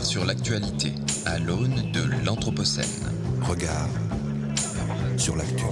Regard sur l'actualité à l'aune de l'Anthropocène. Regard sur l'actu.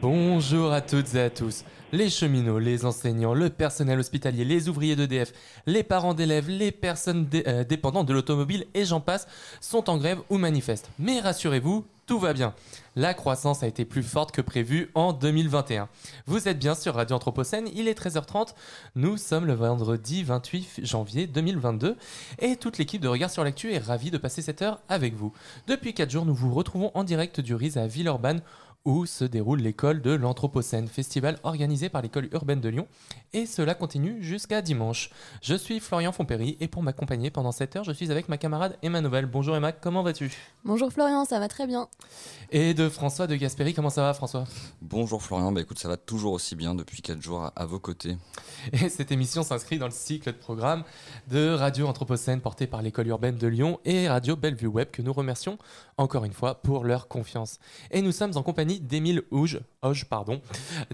Bonjour à toutes et à tous. Les cheminots, les enseignants, le personnel hospitalier, les ouvriers d'EDF, les parents d'élèves, les personnes euh, dépendantes de l'automobile et j'en passe sont en grève ou manifestent. Mais rassurez-vous, tout va bien. La croissance a été plus forte que prévu en 2021. Vous êtes bien sur Radio Anthropocène, il est 13h30. Nous sommes le vendredi 28 janvier 2022 et toute l'équipe de Regard sur l'actu est ravie de passer cette heure avec vous. Depuis 4 jours, nous vous retrouvons en direct du RIS à Villeurbanne où se déroule l'école de l'Anthropocène, festival organisé par l'école urbaine de Lyon, et cela continue jusqu'à dimanche. Je suis Florian Fompéry, et pour m'accompagner pendant cette heure, je suis avec ma camarade Emma Novel. Bonjour Emma, comment vas-tu? Bonjour Florian, ça va très bien. Et de François de Gasperi, comment ça va François? Bonjour Florian, bah écoute, ça va toujours aussi bien depuis 4 jours à, à vos côtés. Et cette émission s'inscrit dans le cycle de programme de Radio Anthropocène porté par l'école urbaine de Lyon et Radio Bellevue Web que nous remercions encore une fois pour leur confiance. Et nous sommes en compagnie d'Émile Houge, Hoge, pardon,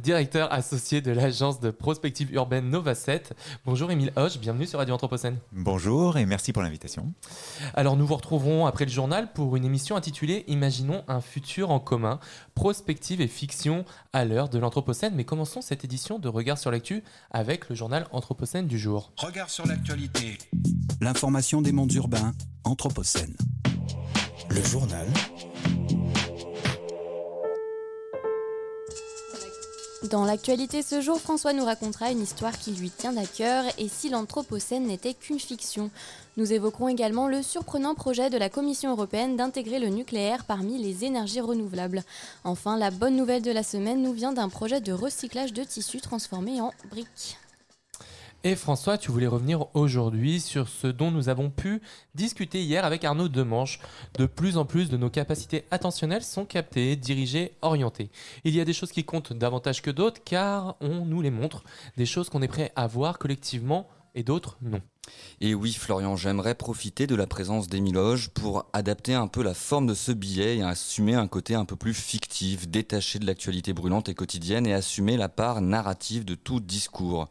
directeur associé de l'agence de prospective urbaine Nova 7. Bonjour Émile Hoge, bienvenue sur Radio Anthropocène. Bonjour et merci pour l'invitation. Alors nous vous retrouverons après le journal pour une émission intitulée Imaginons un futur en commun, prospective et fiction à l'heure de l'Anthropocène. Mais commençons cette édition de Regard sur l'actu avec le journal Anthropocène du jour. Regard sur l'actualité. L'information des mondes urbains, Anthropocène. Le journal Dans l'actualité ce jour, François nous racontera une histoire qui lui tient à cœur et si l'Anthropocène n'était qu'une fiction. Nous évoquerons également le surprenant projet de la Commission européenne d'intégrer le nucléaire parmi les énergies renouvelables. Enfin, la bonne nouvelle de la semaine nous vient d'un projet de recyclage de tissus transformés en briques. Et François, tu voulais revenir aujourd'hui sur ce dont nous avons pu discuter hier avec Arnaud Demanche. De plus en plus de nos capacités attentionnelles sont captées, dirigées, orientées. Il y a des choses qui comptent davantage que d'autres car on nous les montre, des choses qu'on est prêt à voir collectivement et d'autres non. Et oui Florian, j'aimerais profiter de la présence d'Émile pour adapter un peu la forme de ce billet et assumer un côté un peu plus fictif, détaché de l'actualité brûlante et quotidienne et assumer la part narrative de tout discours.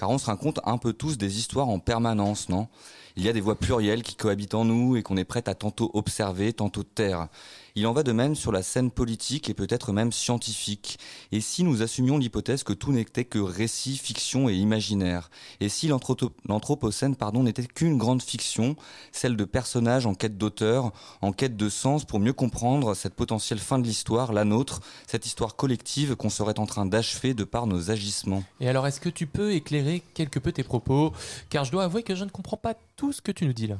Car on se raconte un peu tous des histoires en permanence, non? Il y a des voix plurielles qui cohabitent en nous et qu'on est prêt à tantôt observer, tantôt taire. Il en va de même sur la scène politique et peut-être même scientifique. Et si nous assumions l'hypothèse que tout n'était que récit, fiction et imaginaire? Et si l'anthropo- l'anthropocène n'était qu'une grande fiction, celle de personnages en quête d'auteur, en quête de sens pour mieux comprendre cette potentielle fin de l'histoire, la nôtre, cette histoire collective qu'on serait en train d'achever de par nos agissements? Et alors, est-ce que tu peux éclairer quelque peu tes propos? Car je dois avouer que je ne comprends pas tout ce que tu nous dis là.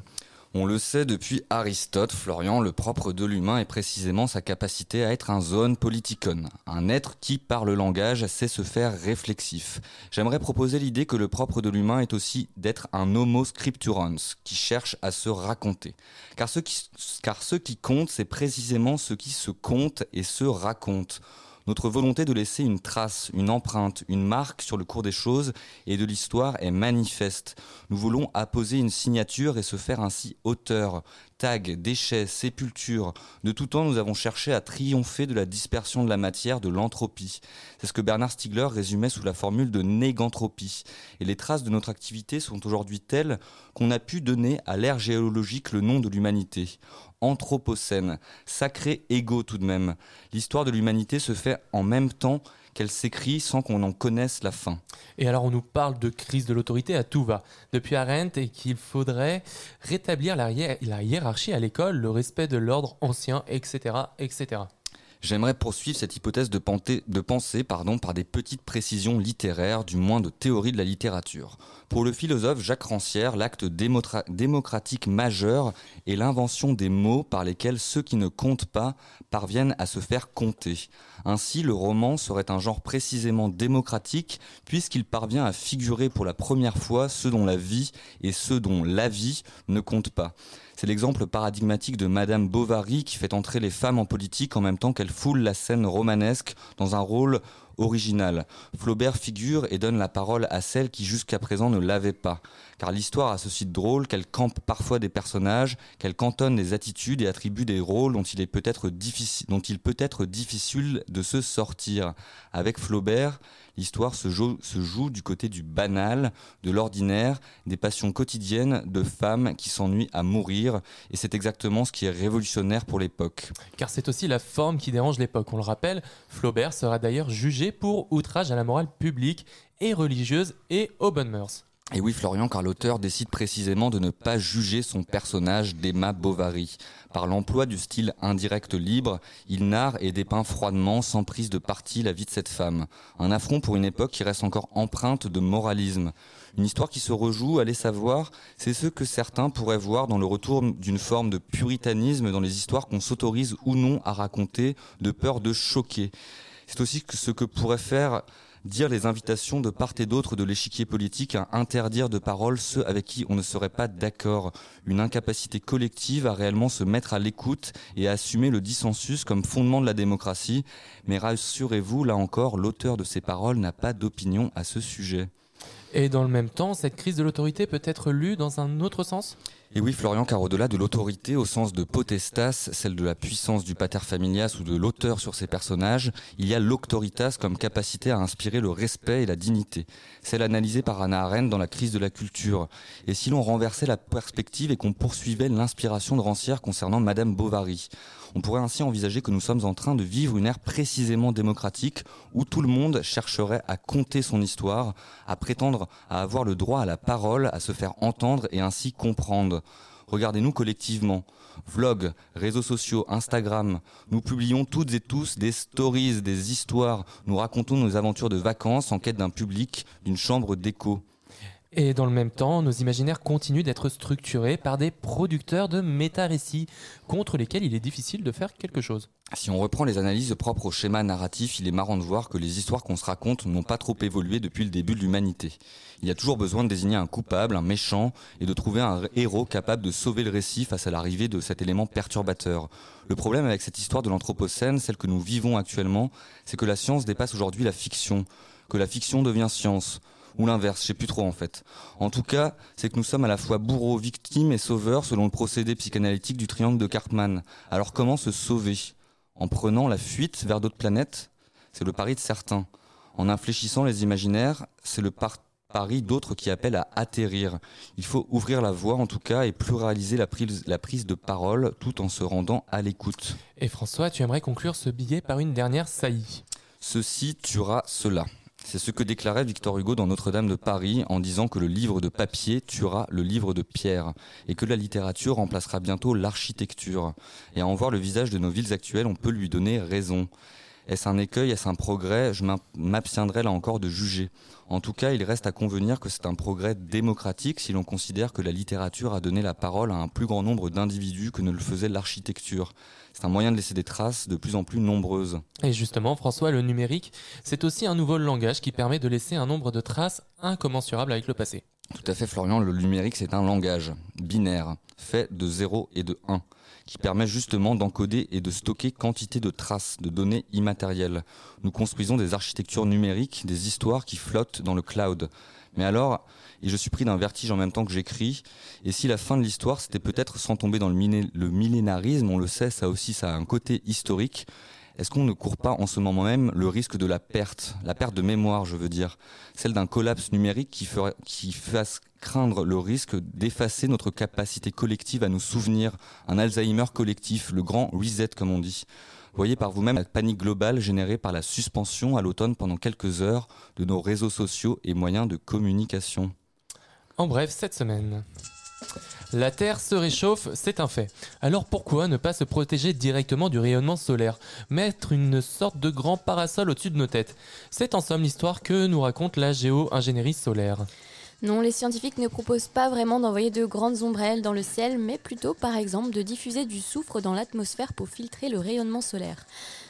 On le sait depuis Aristote, Florian, le propre de l'humain est précisément sa capacité à être un zone politikon, un être qui, par le langage, sait se faire réflexif. J'aimerais proposer l'idée que le propre de l'humain est aussi d'être un homo scripturans, qui cherche à se raconter. Car ce qui compte, c'est précisément ce qui se compte et se raconte. Notre volonté de laisser une trace, une empreinte, une marque sur le cours des choses et de l'histoire est manifeste. Nous voulons apposer une signature et se faire ainsi auteur. Tag, déchets, sépulture. De tout temps, nous avons cherché à triompher de la dispersion de la matière, de l'entropie. C'est ce que Bernard Stiegler résumait sous la formule de négantropie. Et les traces de notre activité sont aujourd'hui telles qu'on a pu donner à l'ère géologique le nom de l'humanité. Anthropocène, sacré égo tout de même. L'histoire de l'humanité se fait en même temps qu'elle s'écrit sans qu'on en connaisse la fin. Et alors, on nous parle de crise de l'autorité à tout va. Depuis Arendt, et qu'il faudrait rétablir la, la hiérarchie à l'école, le respect de l'ordre ancien, etc., etc. J'aimerais poursuivre cette hypothèse de, pensée par des petites précisions littéraires, du moins de théorie de la littérature. Pour le philosophe Jacques Rancière, l'acte démocratique majeur est l'invention des mots par lesquels ceux qui ne comptent pas parviennent à se faire compter. Ainsi, le roman serait un genre précisément démocratique, puisqu'il parvient à figurer pour la première fois ceux dont la vie et ceux dont la vie ne comptent pas. C'est l'exemple paradigmatique de Madame Bovary qui fait entrer les femmes en politique en même temps qu'elle foule la scène romanesque dans un rôle original. Flaubert figure et donne la parole à celles qui jusqu'à présent ne l'avaient pas. Car l'histoire a ceci de drôle qu'elle campe parfois des personnages, qu'elle cantonne des attitudes et attribue des rôles dont il, est peut-être difficile, dont il peut être difficile de se sortir. Avec Flaubert, l'histoire se joue, du côté du banal, de l'ordinaire, des passions quotidiennes de femmes qui s'ennuient à mourir, et c'est exactement ce qui est révolutionnaire pour l'époque. Car c'est aussi la forme qui dérange l'époque. On le rappelle, Flaubert sera d'ailleurs jugé pour outrage à la morale publique et religieuse et aux bonnes mœurs. Et oui, Florian, car l'auteur décide précisément de ne pas juger son personnage d'Emma Bovary. Par l'emploi du style indirect libre, il narre et dépeint froidement, sans prise de parti, la vie de cette femme. Un affront pour une époque qui reste encore empreinte de moralisme. Une histoire qui se rejoue, allez savoir, c'est ce que certains pourraient voir dans le retour d'une forme de puritanisme dans les histoires qu'on s'autorise ou non à raconter, de peur de choquer. C'est aussi ce que pourrait faire dire les invitations de part et d'autre de l'échiquier politique à interdire de parole ceux avec qui on ne serait pas d'accord. Une incapacité collective à réellement se mettre à l'écoute et à assumer le dissensus comme fondement de la démocratie. Mais rassurez-vous, là encore, l'auteur de ces paroles n'a pas d'opinion à ce sujet. Et dans le même temps, cette crise de l'autorité peut être lue dans un autre sens? Et oui, Florian, car au-delà de l'autorité au sens de potestas, celle de la puissance du pater familias ou de l'auteur sur ses personnages, il y a l'auctoritas comme capacité à inspirer le respect et la dignité. Celle analysée par Anna Arendt dans la crise de la culture. Et si l'on renversait la perspective et qu'on poursuivait l'inspiration de Rancière concernant Madame Bovary? On pourrait ainsi envisager que nous sommes en train de vivre une ère précisément démocratique où tout le monde chercherait à compter son histoire, à prétendre à avoir le droit à la parole, à se faire entendre et ainsi comprendre. Regardez-nous collectivement. Vlog, réseaux sociaux, Instagram. Nous publions toutes et tous des stories, des histoires. Nous racontons nos aventures de vacances en quête d'un public, d'une chambre d'écho. Et dans le même temps, nos imaginaires continuent d'être structurés par des producteurs de méta-récits contre lesquels il est difficile de faire quelque chose. Si on reprend les analyses propres au schéma narratif, il est marrant de voir que les histoires qu'on se raconte n'ont pas trop évolué depuis le début de l'humanité. Il y a toujours besoin de désigner un coupable, un méchant, et de trouver un héros capable de sauver le récit face à l'arrivée de cet élément perturbateur. Le problème avec cette histoire de l'Anthropocène, celle que nous vivons actuellement, c'est que la science dépasse aujourd'hui la fiction, que la fiction devient science ou l'inverse, je sais plus trop en fait. En tout cas, c'est que nous sommes à la fois bourreaux, victimes et sauveurs selon le procédé psychanalytique du triangle de Cartman. Alors comment se sauver? En prenant la fuite vers d'autres planètes? C'est le pari de certains. En infléchissant les imaginaires, c'est le pari d'autres qui appellent à atterrir. Il faut ouvrir la voie en tout cas et pluraliser la prise, la prise de parole tout en se rendant à l'écoute. Et François, tu aimerais conclure ce billet par une dernière saillie? Ceci tuera cela. C'est ce que déclarait Victor Hugo dans Notre-Dame de Paris en disant que le livre de papier tuera le livre de pierre et que la littérature remplacera bientôt l'architecture. Et à en voir le visage de nos villes actuelles, on peut lui donner raison. Est-ce un écueil, est-ce un progrès? Je m'abstiendrai là encore de juger. En tout cas, il reste à convenir que c'est un progrès démocratique si l'on considère que la littérature a donné la parole à un plus grand nombre d'individus que ne le faisait l'architecture. C'est un moyen de laisser des traces de plus en plus nombreuses. Et justement, François, le numérique, c'est aussi un nouveau langage qui permet de laisser un nombre de traces incommensurables avec le passé. Tout à fait, Florian. Le numérique, c'est un langage binaire, fait de 0 et de 1 qui permet justement d'encoder et de stocker quantité de traces, de données immatérielles. Nous construisons des architectures numériques, des histoires qui flottent dans le cloud. Mais alors, et je suis pris d'un vertige en même temps que j'écris, et si la fin de l'histoire c'était peut-être sans tomber dans le, millénarisme, on le sait, ça aussi ça a un côté historique, est-ce qu'on ne court pas en ce moment même le risque de la perte, la perte de mémoire, je veux dire, celle d'un collapse numérique qui, qui fasse craindre le risque d'effacer notre capacité collective à nous souvenir, un Alzheimer collectif, le grand reset comme on dit. Voyez par vous-même la panique globale générée par la suspension à l'automne pendant quelques heures de nos réseaux sociaux et moyens de communication. En bref, cette semaine. La Terre se réchauffe, c'est un fait. Alors pourquoi ne pas se protéger directement du rayonnement solaire? Mettre une sorte de grand parasol au-dessus de nos têtes C'est en somme l'histoire que nous raconte la géo-ingénierie solaire. Non, les scientifiques ne proposent pas vraiment d'envoyer de grandes ombrelles dans le ciel, mais plutôt par exemple de diffuser du soufre dans l'atmosphère pour filtrer le rayonnement solaire.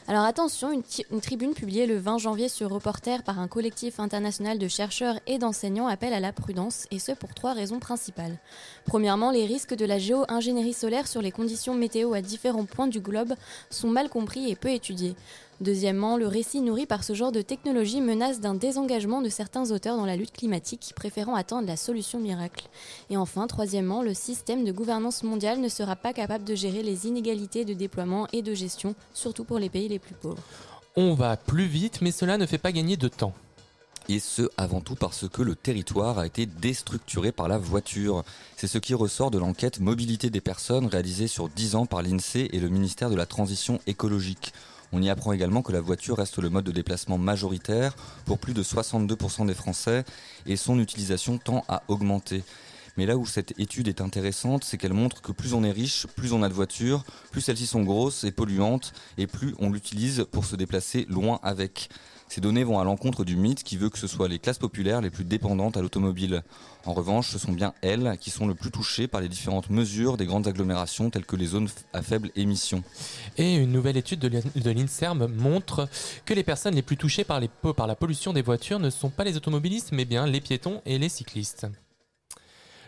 Alors attention, une, tribune publiée le 20 janvier sur Reporter par un collectif international de chercheurs et d'enseignants appelle à la prudence, et ce pour trois raisons principales. Premièrement, les risques de la géo-ingénierie solaire sur les conditions météo à différents points du globe sont mal compris et peu étudiés. Deuxièmement, le récit nourri par ce genre de technologie menace d'un désengagement de certains auteurs dans la lutte climatique, préférant attendre la solution miracle. Et enfin, troisièmement, le système de gouvernance mondiale ne sera pas capable de gérer les inégalités de déploiement et de gestion, surtout pour les pays les plus pauvres. On va plus vite, mais cela ne fait pas gagner de temps. Et ce, avant tout parce que le territoire a été déstructuré par la voiture. C'est ce qui ressort de l'enquête Mobilité des personnes réalisée sur 10 ans par l'INSEE et le ministère de la Transition écologique. On y apprend également que la voiture reste le mode de déplacement majoritaire pour plus de 62% des Français et son utilisation tend à augmenter. Mais là où cette étude est intéressante, c'est qu'elle montre que plus on est riche, plus on a de voitures, plus celles-ci sont grosses et polluantes, et plus on l'utilise pour se déplacer loin avec. Ces données vont à l'encontre du mythe qui veut que ce soit les classes populaires les plus dépendantes à l'automobile. En revanche, ce sont bien elles qui sont le plus touchées par les différentes mesures des grandes agglomérations telles que les zones à faible émission. Et une nouvelle étude de l'INSERM montre que les personnes les plus touchées par, par la pollution des voitures ne sont pas les automobilistes, mais bien les piétons et les cyclistes.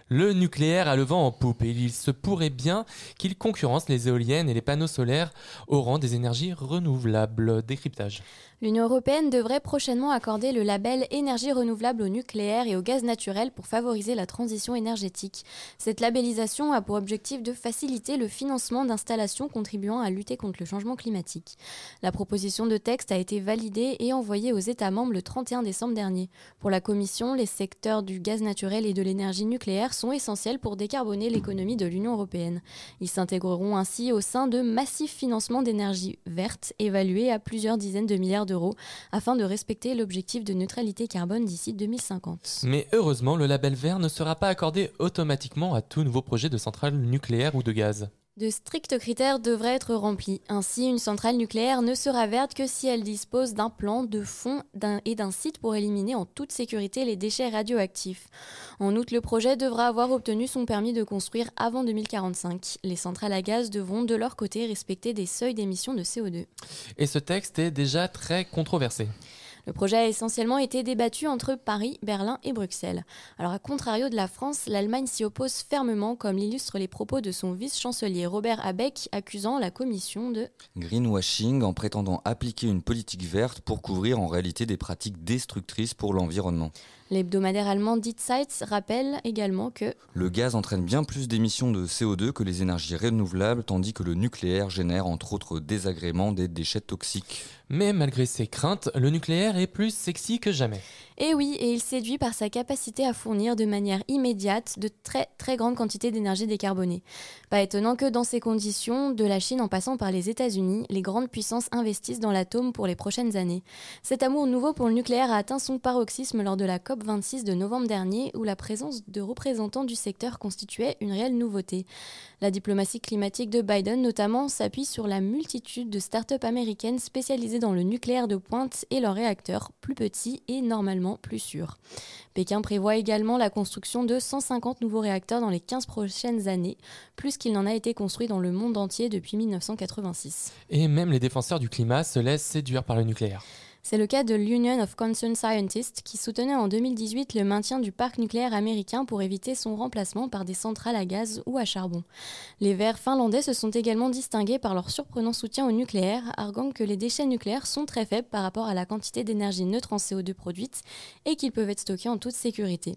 Le nucléaire a le vent en poupe et il se pourrait bien qu'il concurrence les éoliennes et les panneaux solaires au rang des énergies renouvelables. Décryptage. L'Union européenne devrait prochainement accorder le label énergie renouvelable au nucléaire et au gaz naturel pour favoriser la transition énergétique. Cette labellisation a pour objectif de faciliter le financement d'installations contribuant à lutter contre le changement climatique. La proposition de texte a été validée et envoyée aux États membres le 31 décembre dernier. Pour la Commission, les secteurs du gaz naturel et de l'énergie nucléaire sont essentiels pour décarboner l'économie de l'Union européenne. Ils s'intégreront ainsi au sein de massifs financements d'énergie verte évalués à plusieurs dizaines de milliards d'euros afin de respecter l'objectif de neutralité carbone d'ici 2050. Mais heureusement, le label vert ne sera pas accordé automatiquement à tout nouveau projet de centrale nucléaire ou de gaz. De stricts critères devraient être remplis. Ainsi, une centrale nucléaire ne sera verte que si elle dispose d'un plan, de fonds et d'un site pour éliminer en toute sécurité les déchets radioactifs. En outre, le projet devra avoir obtenu son permis de construire avant 2045. Les centrales à gaz devront de leur côté respecter des seuils d'émissions de CO2. Et ce texte est déjà très controversé. Le projet a essentiellement été débattu entre Paris, Berlin et Bruxelles. Alors à contrario de la France, l'Allemagne s'y oppose fermement, comme l'illustrent les propos de son vice-chancelier Robert Abeck, accusant la Commission de greenwashing en prétendant appliquer une politique verte pour couvrir en réalité des pratiques destructrices pour l'environnement. L'hebdomadaire allemand Die Zeit rappelle également que le gaz entraîne bien plus d'émissions de CO2 que les énergies renouvelables, tandis que le nucléaire génère entre autres désagréments des déchets toxiques. Mais malgré ces craintes, le nucléaire est plus sexy que jamais. Et oui, et il séduit par sa capacité à fournir de manière immédiate de très très grandes quantités d'énergie décarbonée. Pas étonnant que dans ces conditions, de la Chine en passant par les États-Unis, les grandes puissances investissent dans l'atome pour les prochaines années. Cet amour nouveau pour le nucléaire a atteint son paroxysme lors de la COP26 de novembre dernier, où la présence de représentants du secteur constituait une réelle nouveauté. La diplomatie climatique de Biden notamment s'appuie sur la multitude de start-up américaines spécialisées dans le nucléaire de pointe et leurs réacteurs plus petits et normalement plus sûrs. Pékin prévoit également la construction de 150 nouveaux réacteurs dans les 15 prochaines années, plus qu'il n'en a été construit dans le monde entier depuis 1986. Et même les défenseurs du climat se laissent séduire par le nucléaire. C'est le cas de l'Union of Concerned Scientists qui soutenait en 2018 le maintien du parc nucléaire américain pour éviter son remplacement par des centrales à gaz ou à charbon. Les Verts finlandais se sont également distingués par leur surprenant soutien au nucléaire, arguant que les déchets nucléaires sont très faibles par rapport à la quantité d'énergie neutre en CO2 produite et qu'ils peuvent être stockés en toute sécurité.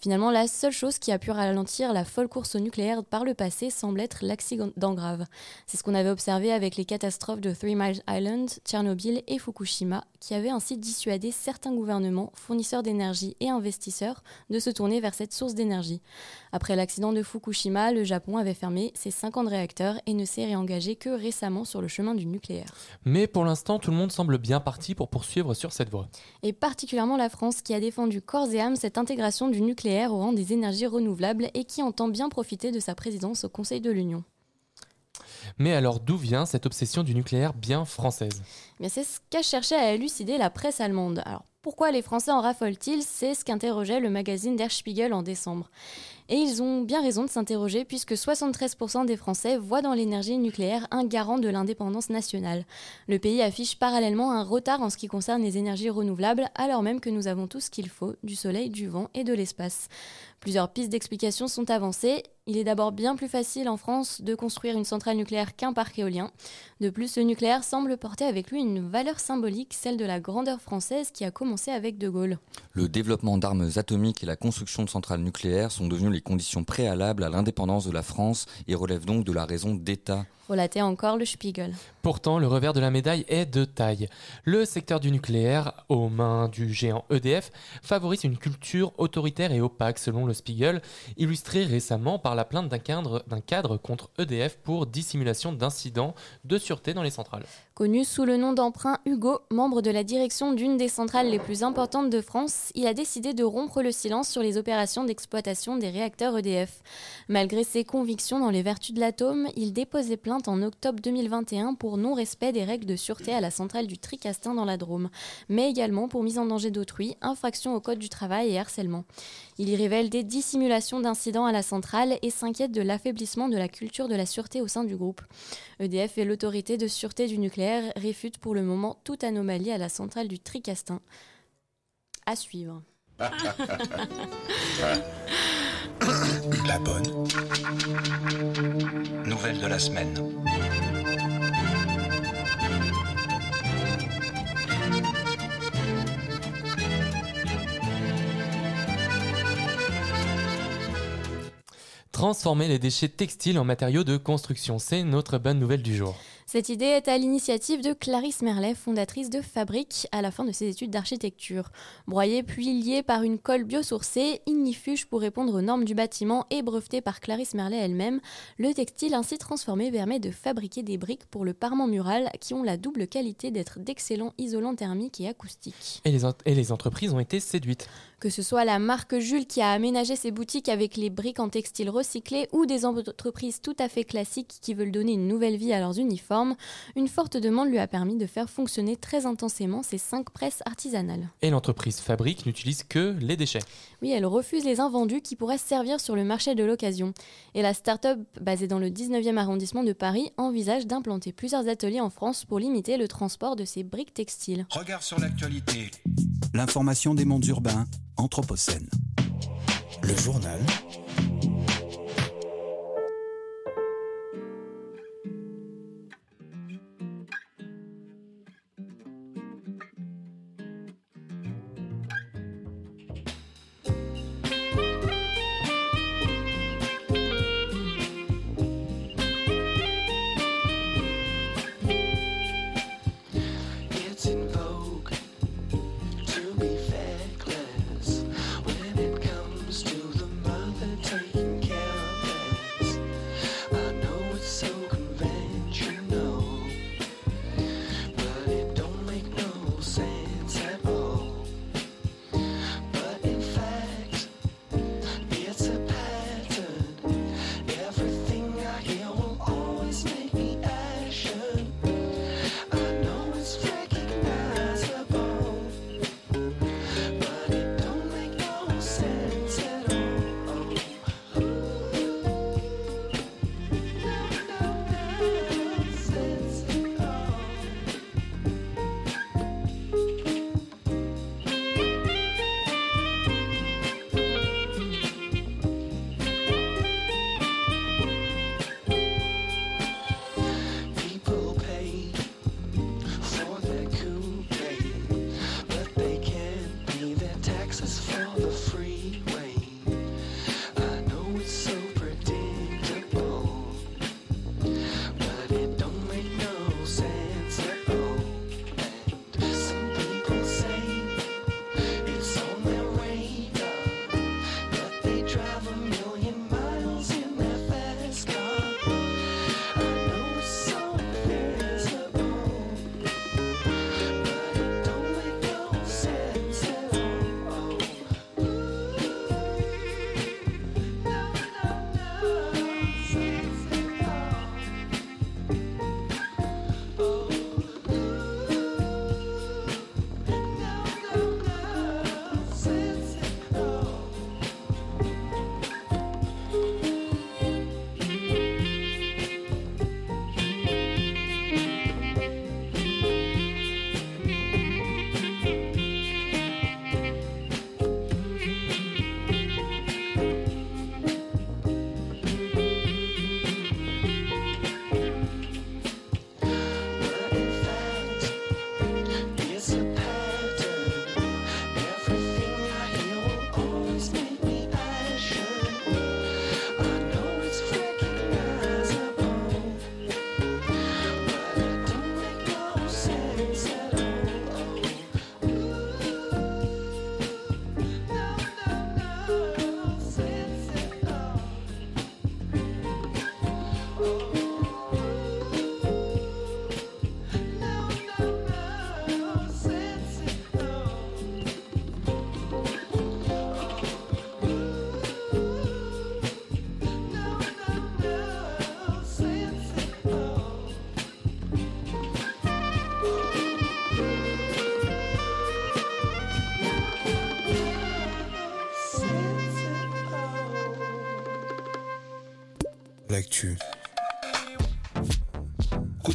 Finalement, la seule chose qui a pu ralentir la folle course au nucléaire par le passé semble être l'accident grave. C'est ce qu'on avait observé avec les catastrophes de Three Mile Island, Tchernobyl et Fukushima qui avait ainsi dissuadé certains gouvernements, fournisseurs d'énergie et investisseurs de se tourner vers cette source d'énergie. Après l'accident de Fukushima, le Japon avait fermé ses 50 réacteurs et ne s'est réengagé que récemment sur le chemin du nucléaire. Mais pour l'instant, tout le monde semble bien parti pour poursuivre sur cette voie. Et particulièrement la France qui a défendu corps et âme cette intégration du nucléaire au rang des énergies renouvelables et qui entend bien profiter de sa présidence au Conseil de l'Union. Mais alors d'où vient cette obsession du nucléaire bien française? C'est ce qu'a cherché à élucider la presse allemande. Alors pourquoi les Français en raffolent-ils? C'est ce qu'interrogeait le magazine Der Spiegel en décembre. Et ils ont bien raison de s'interroger puisque 73% des Français voient dans l'énergie nucléaire un garant de l'indépendance nationale. Le pays affiche parallèlement un retard en ce qui concerne les énergies renouvelables alors même que nous avons tout ce qu'il faut, du soleil, du vent et de l'espace. Plusieurs pistes d'explication sont avancées. Il est d'abord bien plus facile en France de construire une centrale nucléaire qu'un parc éolien. De plus, le nucléaire semble porter avec lui une valeur symbolique, celle de la grandeur française qui a commencé avec De Gaulle. Le développement d'armes atomiques et la construction de centrales nucléaires sont devenus les conditions préalables à l'indépendance de la France et relèvent donc de la raison d'État. Relatait encore le Spiegel. Pourtant, le revers de la médaille est de taille. Le secteur du nucléaire, aux mains du géant EDF, favorise une culture autoritaire et opaque, selon le Spiegel, illustré récemment par la plainte d'un cadre, cadre contre EDF pour dissimulation d'incidents de sûreté dans les centrales. Connu sous le nom d'emprunt Hugo, membre de la direction d'une des centrales les plus importantes de France, il a décidé de rompre le silence sur les opérations d'exploitation des réacteurs EDF. Malgré ses convictions dans les vertus de l'atome, il déposait plainte en octobre 2021 pour non-respect des règles de sûreté à la centrale du Tricastin dans la Drôme, mais également pour mise en danger d'autrui, infraction au code du travail et harcèlement. Il y révèle des dissimulations d'incidents à la centrale et s'inquiète de l'affaiblissement de la culture de la sûreté au sein du groupe. EDF et l'autorité de sûreté du nucléaire réfutent pour le moment toute anomalie à la centrale du Tricastin. À suivre. La bonne. Nouvelle de la semaine. Transformer les déchets textiles en matériaux de construction, c'est notre bonne nouvelle du jour. Cette idée est à l'initiative de Clarisse Merlet, fondatrice de Fabrique, à la fin de ses études d'architecture. Broyé puis lié par une colle biosourcée, ignifuge pour répondre aux normes du bâtiment et breveté par Clarisse Merlet elle-même, le textile ainsi transformé permet de fabriquer des briques pour le parement mural qui ont la double qualité d'être d'excellents isolants thermiques et acoustiques. Et les entreprises ont été séduites. Que ce soit la marque Jules qui a aménagé ses boutiques avec les briques en textile recyclé ou des entreprises tout à fait classiques qui veulent donner une nouvelle vie à leurs uniformes, une forte demande lui a permis de faire fonctionner très intensément ces cinq presses artisanales. Et l'entreprise Fabrique n'utilise que les déchets. Oui, elle refuse les invendus qui pourraient servir sur le marché de l'occasion. Et la start-up basée dans le 19e arrondissement de Paris envisage d'implanter plusieurs ateliers en France pour limiter le transport de ces briques textiles. Regard sur l'actualité. L'information des mondes urbains, Anthropocène. Le journal.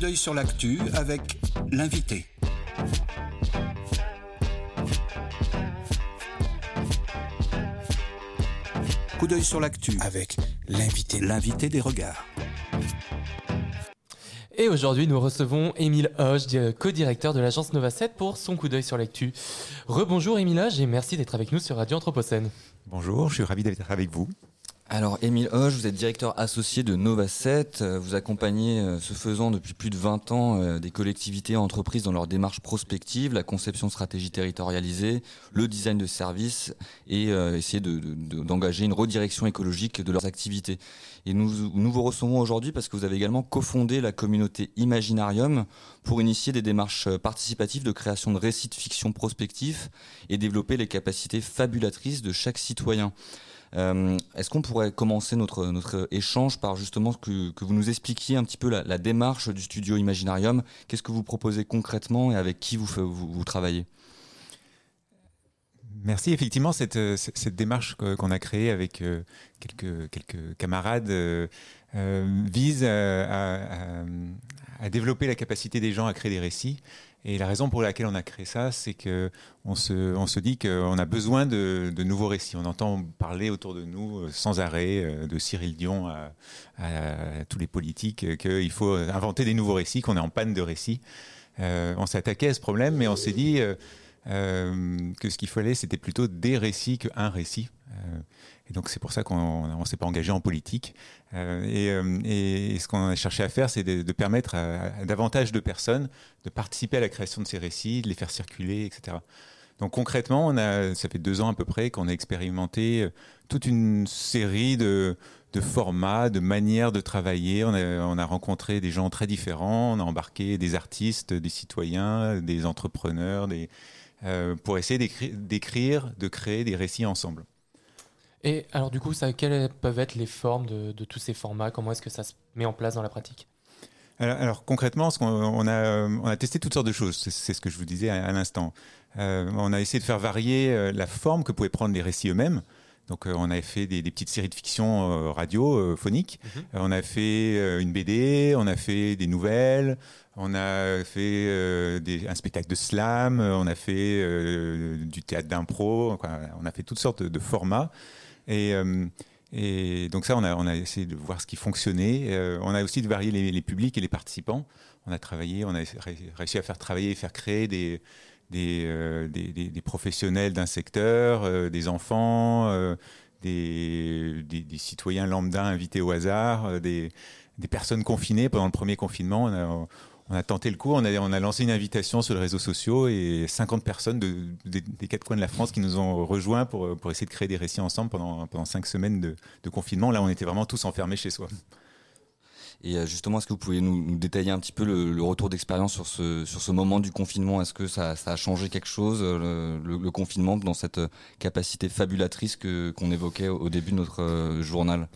D'œil sur l'actu avec l'invité. Coup d'œil sur l'actu avec l'invité. L'invité des regards. Et aujourd'hui, nous recevons Émile Hoche, di- co-directeur de l'agence Nova 7 pour son coup d'œil sur l'actu. Rebonjour Émile Hoche et merci d'être avec nous sur Radio Anthropocène. Bonjour, je suis ravi d'être avec vous. Alors, Émile Hoche, vous êtes directeur associé de Nova 7. Euh, Vous accompagnez, euh, ce faisant depuis plus de 20 ans, euh, des collectivités et entreprises dans leur démarche prospective, la conception de stratégie territorialisée, le design de services et euh, essayer de- de- de- d'engager une redirection écologique de leurs activités. Et nous, nous vous recevons aujourd'hui parce que vous avez également cofondé la communauté Imaginarium pour initier des démarches participatives de création de récits de fiction prospectifs et développer les capacités fabulatrices de chaque citoyen. Euh, Est-ce qu'on pourrait commencer notre, échange par justement que, que vous nous expliquiez un petit peu la, démarche du studio Imaginarium? Qu'est-ce que vous proposez concrètement et avec qui vous, vous, travaillez? Merci. Effectivement, cette, démarche qu'on a créée avec euh, quelques, camarades euh, vise à développer la capacité des gens à créer des récits. Et la raison pour laquelle on a créé ça, c'est que on se, dit qu'on a besoin de, nouveaux récits. On entend parler autour de nous euh, sans arrêt, euh, de Cyril Dion à, tous les politiques, euh, qu'il faut inventer des nouveaux récits, qu'on est en panne de récits. On s'est attaqué à ce problème, mais on s'est dit que ce qu'il fallait, c'était plutôt des récits qu'un récit. Et donc c'est pour ça qu'on ne s'est pas engagé en politique. Euh, et, euh, et ce qu'on a cherché à faire, c'est de, de permettre à, à davantage de personnes de participer à la création de ces récits, de les faire circuler, etc. Donc concrètement, on a, ça fait deux ans à peu près qu'on a expérimenté euh, toute une série de, de formats, de manières de travailler. On a, on a rencontré des gens très différents, on a embarqué des artistes, des citoyens, des entrepreneurs, des, euh, pour essayer d'écri- d'écrire, de créer des récits ensemble. Et alors du coup, ça, quelles peuvent être les formes de, de tous ces formats? Comment est-ce que ça se met en place dans la pratique? Alors, alors, concrètement, on, a, euh, on a testé toutes sortes de choses. C'est, ce que je vous disais à, à l'instant. Euh, on a essayé de faire varier euh, la forme que pouvaient prendre les récits eux-mêmes. Donc, euh, on avait fait des, des petites séries de fiction euh, radio, phoniques. Mhm. On a fait une BD, on a fait des nouvelles, on a fait des- un spectacle de slam, on a fait du théâtre d'impro. On a fait toutes sortes de, de formats. Et, euh, et donc ça, on a, essayé de voir ce qui fonctionnait. Euh, on a aussi de varier les, publics et les participants. On a travaillé, on a ré- réussi à faire travailler et faire créer des, euh, professionnels d'un secteur, des enfants, des, citoyens lambda invités au hasard, des, des personnes confinées pendant le premier confinement. On a, on a tenté le coup, on a, lancé une invitation sur les réseaux sociaux et 50 personnes de- des- quatre coins de la France qui nous ont rejoints pour, essayer de créer des récits ensemble pendant, cinq semaines de, confinement. Là, on était vraiment tous enfermés chez soi. Et euh, justement, est-ce que vous pouvez nous, détailler un petit peu le, retour d'expérience sur ce, moment du confinement? Est-ce que ça, a changé quelque chose, euh, le, confinement, dans cette euh, capacité fabulatrice qu'on évoquait au début de notre journal?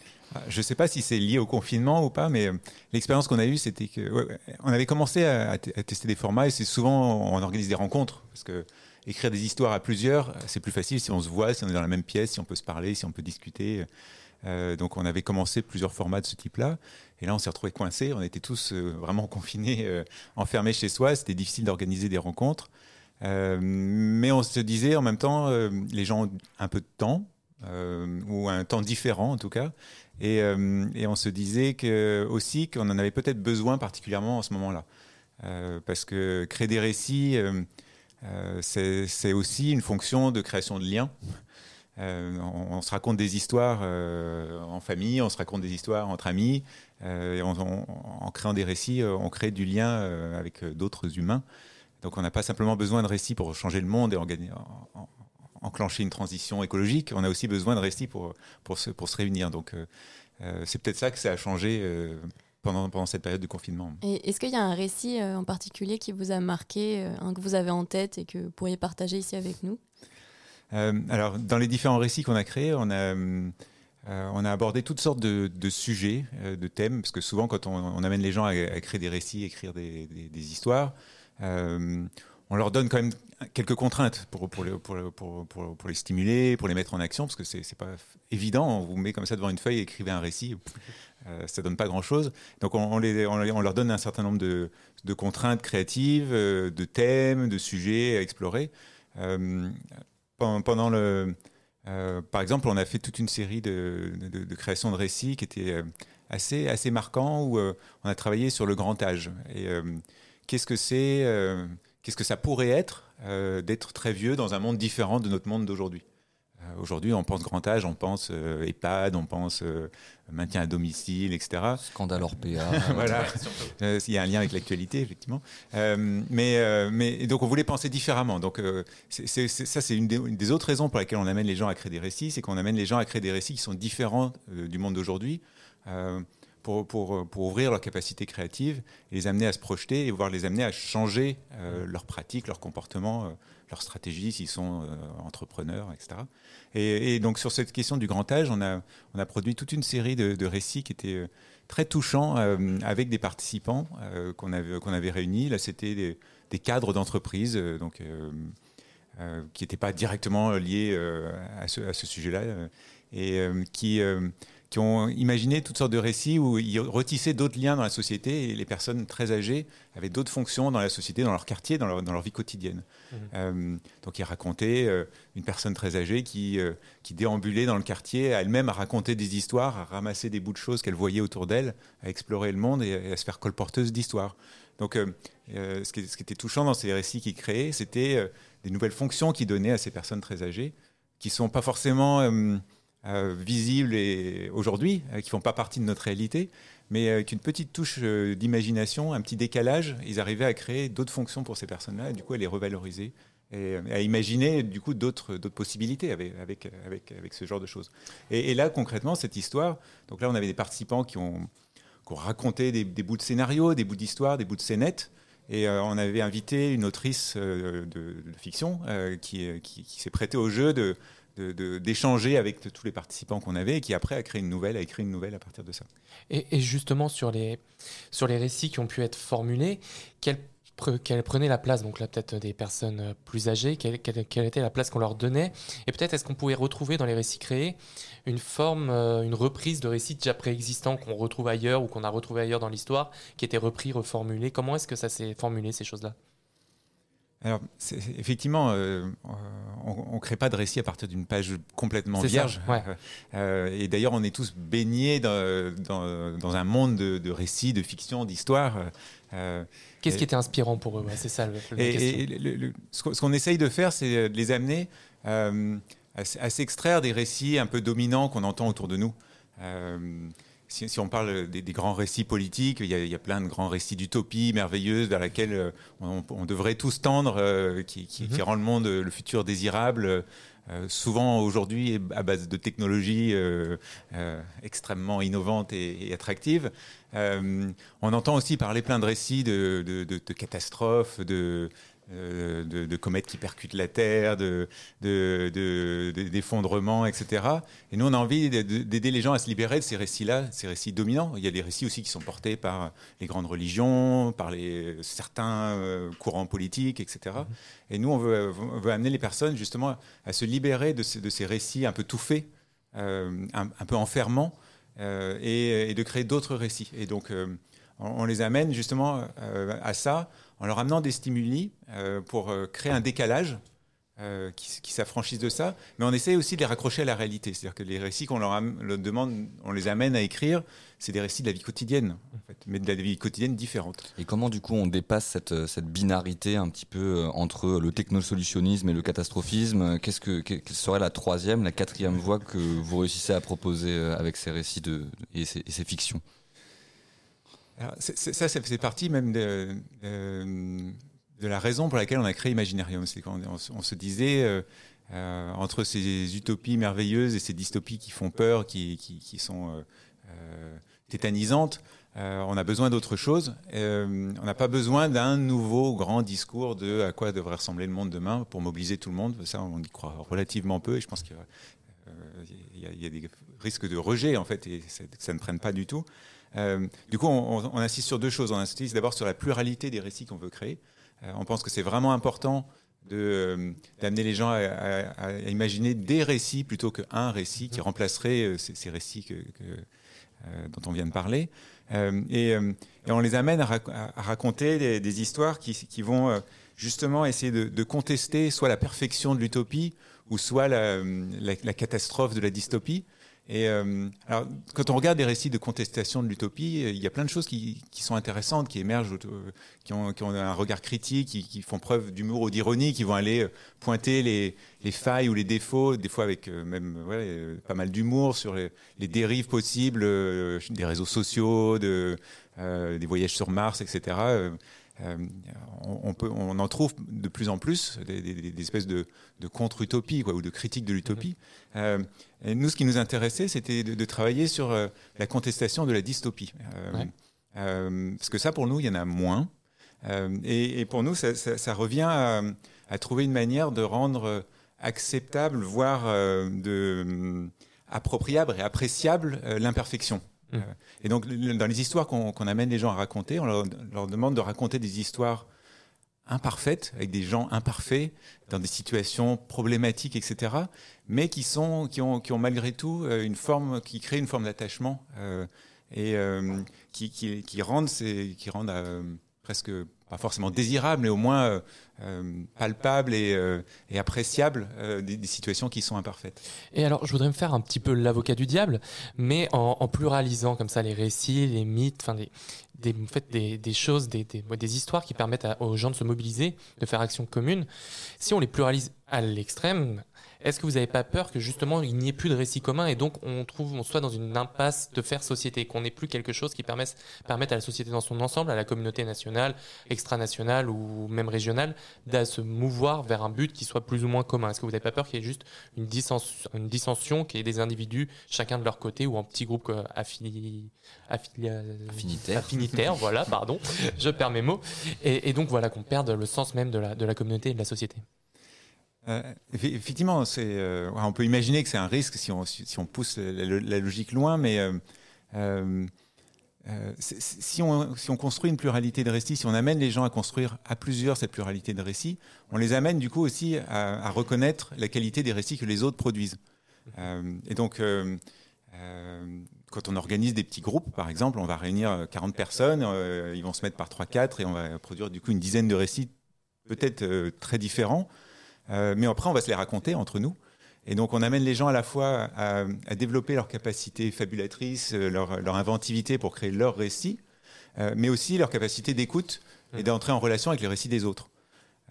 Je ne sais pas si c'est lié au confinement ou pas, mais euh, l'expérience qu'on a eue, c'était que ouais, ouais, on avait commencé à, tester des formats et c'est souvent on organise des rencontres parce que écrire des histoires à plusieurs, c'est plus facile si on se voit, si on est dans la même pièce, si on peut se parler, si on peut discuter. Euh, donc on avait commencé plusieurs formats de ce type-là. Et là, on s'est retrouvés coincés. On était tous euh, vraiment confinés, enfermés chez soi. C'était difficile d'organiser des rencontres. Mais on se disait en même temps, les gens ont un peu de temps, ou un temps différent en tout cas. Et, euh, et on se disait que, aussi qu'on en avait peut-être besoin particulièrement en ce moment-là. Euh, parce que créer des récits, euh, c'est aussi une fonction de création de liens. On, se raconte des histoires en famille, on se raconte des histoires entre amis. et en créant des récits, on crée du lien avec d'autres humains. Donc on n'a pas simplement besoin de récits pour changer le monde et en- en- enclencher une transition écologique, on a aussi besoin de récits pour, pour, se, pour se réunir. Donc euh, euh, c'est peut-être ça que ça a changé euh, pendant, pendant cette période de confinement. Et est-ce qu'il y a un récit euh, en particulier qui vous a marqué, un que vous avez en tête et que vous pourriez partager ici avec nous? Alors, dans les différents récits qu'on a créés, on a, euh, on a abordé toutes sortes de, de sujets, euh, de thèmes, parce que souvent, quand on, on amène les gens à, à créer des récits, écrire des, des- des histoires, euh, on leur donne quand même quelques contraintes pour, pour, les, pour, pour, les stimuler, pour les mettre en action, parce que c'est c'est pas évident. On vous met comme ça devant une feuille, écrivez un récit. Euh, ça donne pas grand-chose. Donc on, les, on, leur donne un certain nombre de, de contraintes créatives, euh, de thèmes, de sujets à explorer. Euh, pendant, le, euh, par exemple, on a fait toute une série de, de, de créations de récits qui étaient assez, assez marquants, où on a travaillé sur le grand âge. Et qu'est-ce que c'est, qu'est-ce que ça pourrait être euh, d'être très vieux dans un monde différent de notre monde d'aujourd'hui Euh, Aujourd'hui, on pense grand âge, on pense euh, EHPAD, on pense euh, maintien à domicile, etc. Scandale hors PA. voilà. Euh, Il y a un lien avec l'actualité, effectivement. Euh, mais, euh, mais donc, on voulait penser différemment. Donc, euh, c'est- c'est- c'est- ça, c'est une, des- une des autres raisons pour lesquelles on amène les gens à créer des récits, c'est qu'on amène les gens à créer des récits qui sont différents euh, du monde d'aujourd'hui. Euh, pour, pour, pour ouvrir leur capacité créative et les amener à se projeter et voir les amener à changer euh, leurs pratiques, leurs comportements, euh, leurs stratégies s'ils sont euh, entrepreneurs, etc. Et, et donc sur cette question du grand âge, on a, on a produit toute une série de, de récits qui étaient euh, très touchants euh, avec des participants euh, qu'on avait, qu'on avait réunis. Là, c'était des, des cadres d'entreprise, euh, donc euh, euh, qui n'étaient pas directement liés euh, à ce, à ce sujet-là, euh, et euh, qui, euh, qui ont imaginé toutes sortes de récits où ils retissaient d'autres liens dans la société et les personnes très âgées avaient d'autres fonctions dans la société, dans leur quartier, dans leur, dans leur vie quotidienne. Mhm. Euh, donc ils racontaient euh, une personne très âgée qui, euh, qui déambulait dans le quartier, elle-même à raconter des histoires, à ramasser des bouts de choses qu'elle voyait autour d'elle, à explorer le monde et, et à se faire colporteuse d'histoires. Donc ce, qui, ce qui était touchant dans ces récits qu'ils créaient, c'était des nouvelles fonctions qu'ils donnaient à ces personnes très âgées, qui sont pas forcément visibles et- aujourd'hui, euh, qui font pas partie de notre réalité, mais avec une petite touche euh, d'imagination, un petit décalage, ils arrivaient à créer d'autres fonctions pour ces personnes-là, du coup à les revaloriser et euh, à imaginer du coup d'autres possibilités avec, avec, avec, avec ce genre de choses. Et, là concrètement cette histoire, donc là on avait des participants qui ont, raconté des, bouts de scénario, des bouts d'histoire, des bouts de scénettes. Et euh, on avait invité une autrice euh, de, fiction euh, qui, qui, qui s'est prêtée au jeu de d'échanger avec tous les participants qu'on avait et qui après a créé une nouvelle, a écrit une nouvelle à partir de ça. Et, justement, sur les, sur les récits qui ont pu être formulés, quelle, pre- prenait la place Donc là, peut-être des personnes plus âgées, quelle, quelle- quelle était la place qu'on leur donnait Et peut-être est-ce qu'on pouvait retrouver dans les récits créés une forme, euh, une reprise de récits déjà préexistants qu'on retrouve ailleurs ou qu'on a retrouvé ailleurs dans l'histoire, qui étaient repris, reformulés? Comment est-ce que ça s'est formulé, ces choses-là? Alors, effectivement, euh, on ne crée pas de récit à partir d'une page complètement ça, vierge. ouais. Euh, et d'ailleurs, on est tous baignés dans, dans- dans un monde de, de récits, de fiction, d'histoires. Euh, Qu'est-ce qui était inspirant pour eux Ouais, C'est ça le, la et, question. et le- le- ce qu'on essaye de faire, c'est de les amener à s'extraire des récits un peu dominants qu'on entend autour de nous. Si, si on parle des, des grands récits politiques, il y, a, il y a plein de grands récits d'utopie merveilleuse vers laquelle euh, on, on devrait tous tendre, euh, qui, qui- qui Mhm. rend le monde, euh, le futur désirable. euh, souvent aujourd'hui à base de technologies euh, euh, extrêmement innovantes et, et attractives. On entend aussi parler plein de récits de, de- de- de catastrophes, de, euh, de, comètes qui percutent la Terre, de, de- d'effondrements, etc. Et nous, on a envie de- de- d'aider les gens à se libérer de ces récits-là, ces récits dominants. Il y a des récits aussi qui sont portés par les grandes religions, par les, certains euh, courants politiques, etc. Et nous, on veut, amener les personnes justement à se libérer de ces, récits un peu tout faits, euh, un, peu enfermants, euh, et, de créer d'autres récits. Et donc, on, les amène justement à ça en leur amenant des stimuli euh, pour euh, créer un décalage euh, qui, qui s'affranchissent de ça, mais on essaie aussi de les raccrocher à la réalité. C'est-à-dire que les récits qu'on leur, demande, on les amène à écrire, c'est des récits de la vie quotidienne, mais de la vie quotidienne différente. Et comment du coup on dépasse cette, binarité un petit peu entre le technosolutionnisme et le catastrophisme? Qu'est-ce que quelle serait la troisième, la quatrième voie que vous réussissez à proposer avec ces récits de, et ces fictions? C'est- ça, ça fait partie même de, la raison pour laquelle on a créé Imaginarium. C'est qu'on on, se- disait, euh, euh, entre ces utopies merveilleuses et ces dystopies qui font peur, qui, sont euh, tétanisantes, on a besoin d'autre chose. On n'a pas besoin d'un nouveau grand discours de à quoi devrait ressembler le monde demain pour mobiliser tout le monde. Ça, on y croit relativement peu et je pense qu'il y a, des risques de rejet en fait et que ça ne prenne pas du tout. Euh, du coup, on, insiste sur deux choses. On insiste d'abord sur la pluralité des récits qu'on veut créer. Euh, on pense que c'est vraiment important euh, d'amener les gens à, imaginer des récits plutôt qu'un récit qui remplacerait ces, récits dont on vient de parler. Et, on les amène à, rac- à- à raconter des, histoires qui, vont justement essayer de, contester soit la perfection de l'utopie ou soit la catastrophe de la dystopie. Et euh, alors, quand on regarde des récits de contestation de l'utopie, euh, il y a plein de choses qui, qui sont intéressantes, qui émergent, autour- qui ont, qui ont un regard critique, qui, qui font preuve d'humour ou d'ironie, qui vont aller euh, pointer les, les failles ou les défauts, des fois avec euh, même ouais, euh, pas mal d'humour sur les, les dérives possibles euh, des réseaux sociaux, de, euh, des voyages sur Mars, etc. Euh, euh, on, peut, on en trouve de plus en plus des, des- des espèces de, quoi, ou de critiques de l'utopie. Euh, et nous, ce qui nous intéressait, c'était de, de travailler sur euh, la contestation de la dystopie. Euh, Ouais. euh, parce que ça, pour nous, il y en a moins. Euh, et, et pour nous, ça, ça- ça revient à, à trouver une manière de rendre euh, acceptable, voire euh, de, hum, appropriable et appréciable euh, l'imperfection. Euh, et donc, dans les histoires qu'on qu'on amène les gens à raconter, on leur, leur demande de raconter des histoires imparfaites, avec des gens imparfaits, dans des situations problématiques, etc., mais qui, sont, qui, ont, qui ont malgré tout euh, une forme, qui créent une forme d'attachement euh, et euh, qui, qui, qui rendent, ces, qui rendent euh, presque pas forcément désirables, mais au moins euh, euh, palpables et, euh, euh, des, situations qui sont imparfaites. Et alors, je voudrais me faire un petit peu l'avocat du diable, mais en, pluralisant comme ça les récits, les mythes, enfin des, des, en fait, des, choses, des, des, histoires qui permettent aux gens de se mobiliser, de faire action commune. Si on les pluralise à l'extrême, est-ce que vous n'avez pas peur que justement il n'y ait plus de récits communs et donc on trouve, on soit dans une impasse de faire société, qu'on n'ait plus quelque chose qui permette, permette à la société dans son ensemble, à la communauté nationale, extranationale ou même régionale, de se mouvoir vers un but qui soit plus ou moins commun? Est-ce que vous n'avez pas peur qu'il y ait juste une dissension, une dissension, qu'il y ait des individus chacun de leur côté ou en petits groupes euh, affili- affili- Affinitaires. affinitaires, voilà, pardon, je perds mes mots, et, et donc voilà qu'on perde le sens même de la, de la communauté et de la société. Euh, effe- effectivement, euh, on peut imaginer que c'est un risque si on, pousse la, logique loin, mais euh, si, on, construit une pluralité de récits, si on amène les gens à construire à plusieurs cette pluralité de récits, on les amène du coup aussi à, reconnaître la qualité des récits que les autres produisent. Et donc, quand on organise des petits groupes, par exemple, on va réunir euh, 40 personnes, ils vont se mettre par 3-4 et on va produire du coup une dizaine de récits peut-être très différents. Euh, mais après, on va se les raconter entre nous. Et donc, on amène les gens à la fois à, à développer leur capacité fabulatrice, euh, leur, leur inventivité pour créer leur récit, euh, mais aussi leur capacité d'écoute et d'entrer en relation avec les récits des autres.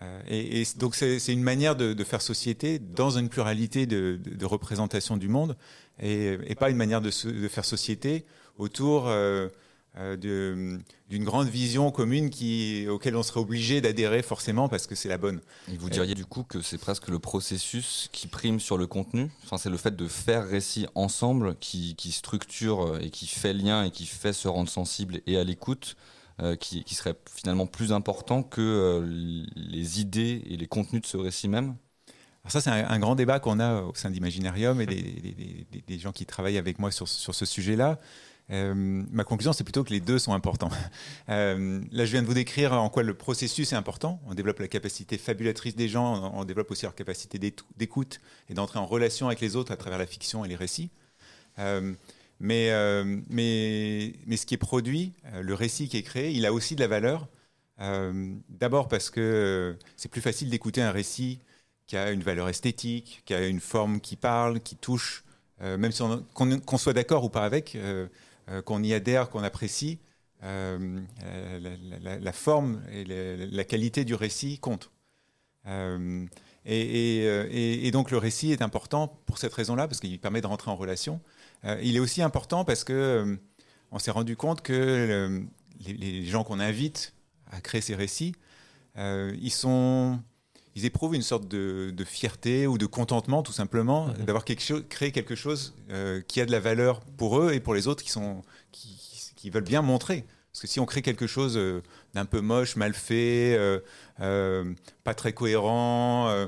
Euh, et, et donc, c'est une manière de, de faire société dans une pluralité de, de, de représentation du monde et, et pas une manière de, faire société autour euh, d'une grande vision commune qui, auquel on serait obligé d'adhérer forcément parce que c'est la bonne. Et vous diriez du coup que c'est presque le processus qui prime sur le contenu? Enfin, c'est le fait de faire récit ensemble qui, qui structure euh, et qui fait lien et qui fait se rendre sensible et à l'écoute euh, qui, qui serait finalement plus important que euh, les idées et les contenus de ce récit même? Alors ça, c'est un, un grand débat qu'on a au sein d'Imaginarium et des, des- des- des- des gens qui travaillent avec moi sur, sur ce sujet-là. Euh, ma conclusion, c'est plutôt que les deux sont importants. Euh, là, je viens de vous décrire en quoi le processus est important. On développe la capacité fabulatrice des gens, on, développe aussi leur capacité d'écoute et d'entrer en relation avec les autres à travers la fiction et les récits. Euh, mais, mais, mais ce qui est produit, le récit qui est créé, il a aussi de la valeur. D'abord parce que c'est plus facile d'écouter un récit qui a une valeur esthétique, qui a une forme qui parle, qui touche, même si on- qu'on soit d'accord ou pas avec, qu'on y adhère, qu'on apprécie, euh, euh, la, forme et la, qualité du récit comptent. Euh, et, euh, donc le récit est important pour cette raison-là, parce qu'il permet de rentrer en relation. Euh, il est aussi important parce que euh, on s'est rendu compte que euh, les, les gens qu'on invite à créer ces récits, euh, ils sont ils éprouvent une sorte de, de fierté ou de contentement, tout simplement, Mhm. d'avoir quelque créé quelque chose euh, qui a de la valeur pour eux et pour les autres qui sont, qui, qui- qui veulent bien montrer. Parce que si on crée quelque chose euh, d'un peu moche, mal fait, euh, pas très cohérent,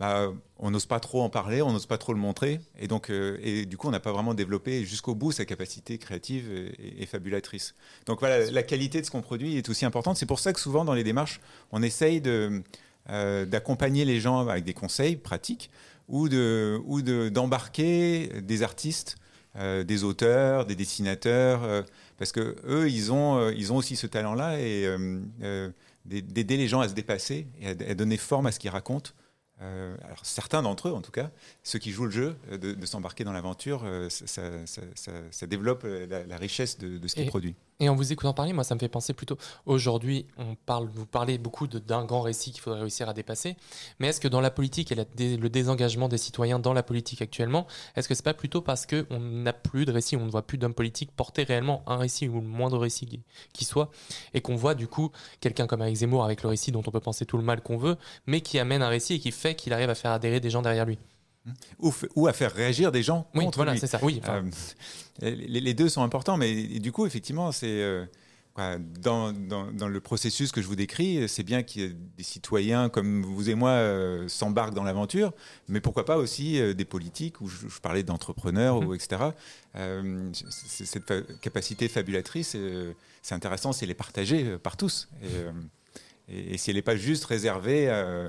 bah, on n'ose pas trop en parler, on n'ose pas trop le montrer. Et donc, et du coup, on n'a pas vraiment développé jusqu'au bout sa capacité créative et, et fabulatrice. Donc voilà, la qualité de ce qu'on produit est aussi importante. C'est pour ça que souvent dans les démarches, on essaye de, euh, d'accompagner les gens avec des conseils pratiques ou de ou de- d'embarquer des artistes, euh, des auteurs, des dessinateurs, euh, parce que eux, ils ont ils ont aussi ce talent-là et d'aider les gens à se dépasser et à, à donner forme à ce qu'ils racontent. Alors certains d'entre eux, en tout cas, ceux qui jouent le jeu, de, de s'embarquer dans l'aventure, ça, ça- ça- ça- ça développe la, la richesse de, de ce qui Et- est produit. Et en vous écoutant parler, moi, ça me fait penser plutôt. Aujourd'hui, on parle, vous parlez beaucoup d'un grand récit qu'il faudrait réussir à dépasser. Mais est-ce que dans la politique et le désengagement des citoyens dans la politique actuellement, est-ce que c'est pas plutôt parce que on n'a plus de récit, on ne voit plus d'hommes politiques porter réellement un récit ou le moindre récit qui, soit, et qu'on voit du coup quelqu'un comme Eric Zemmour avec le récit dont on peut penser tout le mal qu'on veut, mais qui amène un récit et qui fait qu'il arrive à faire adhérer des gens derrière lui? Ou, ou à faire réagir des gens Oui, contre voilà, lui. c'est ça. Oui, enfin, Euh, les, les deux sont importants, mais du coup, effectivement, c'est euh, dans, dans- dans le processus que je vous décris, c'est bien qu'il y ait des citoyens comme vous et moi euh, s'embarquent dans l'aventure, mais pourquoi pas aussi euh, des politiques, où je, je parlais d'entrepreneurs, Mhm. ou etc. C'est- cette fa- capacité fabulatrice, c'est intéressant, c'est les partager par tous. Et, et- et si elle n'est pas juste réservée euh,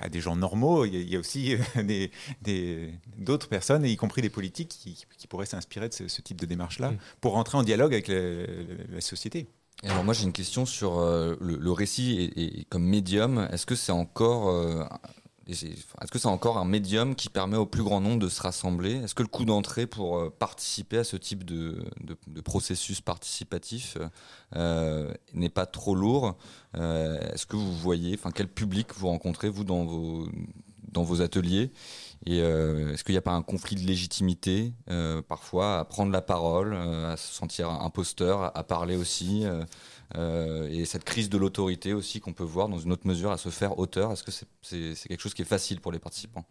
à des gens normaux, il y a, il y a aussi euh, des- des- d'autres personnes, y compris des politiques, qui, qui pourraient s'inspirer de ce, ce type de démarche-là Mm. pour rentrer en dialogue avec la, la société. Et alors moi j'ai une question sur euh, le, le récit et, et comme médium. Est-ce que c'est encore euh, est-ce que c'est encore un médium qui permet au plus grand nombre de se rassembler? Est-ce que le coût d'entrée pour euh, participer à ce type de, processus participatif euh, n'est pas trop lourd? Euh, Est-ce que vous voyez, enfin quel public vous rencontrez vous dans vos ateliers? Et est-ce qu'il n'y a pas un conflit de légitimité parfois à prendre la parole, à se sentir imposteur, à parler aussi euh, et cette crise de l'autorité aussi qu'on peut voir dans une autre mesure à se faire auteur Est-ce que c'est quelque chose qui est facile pour les participants?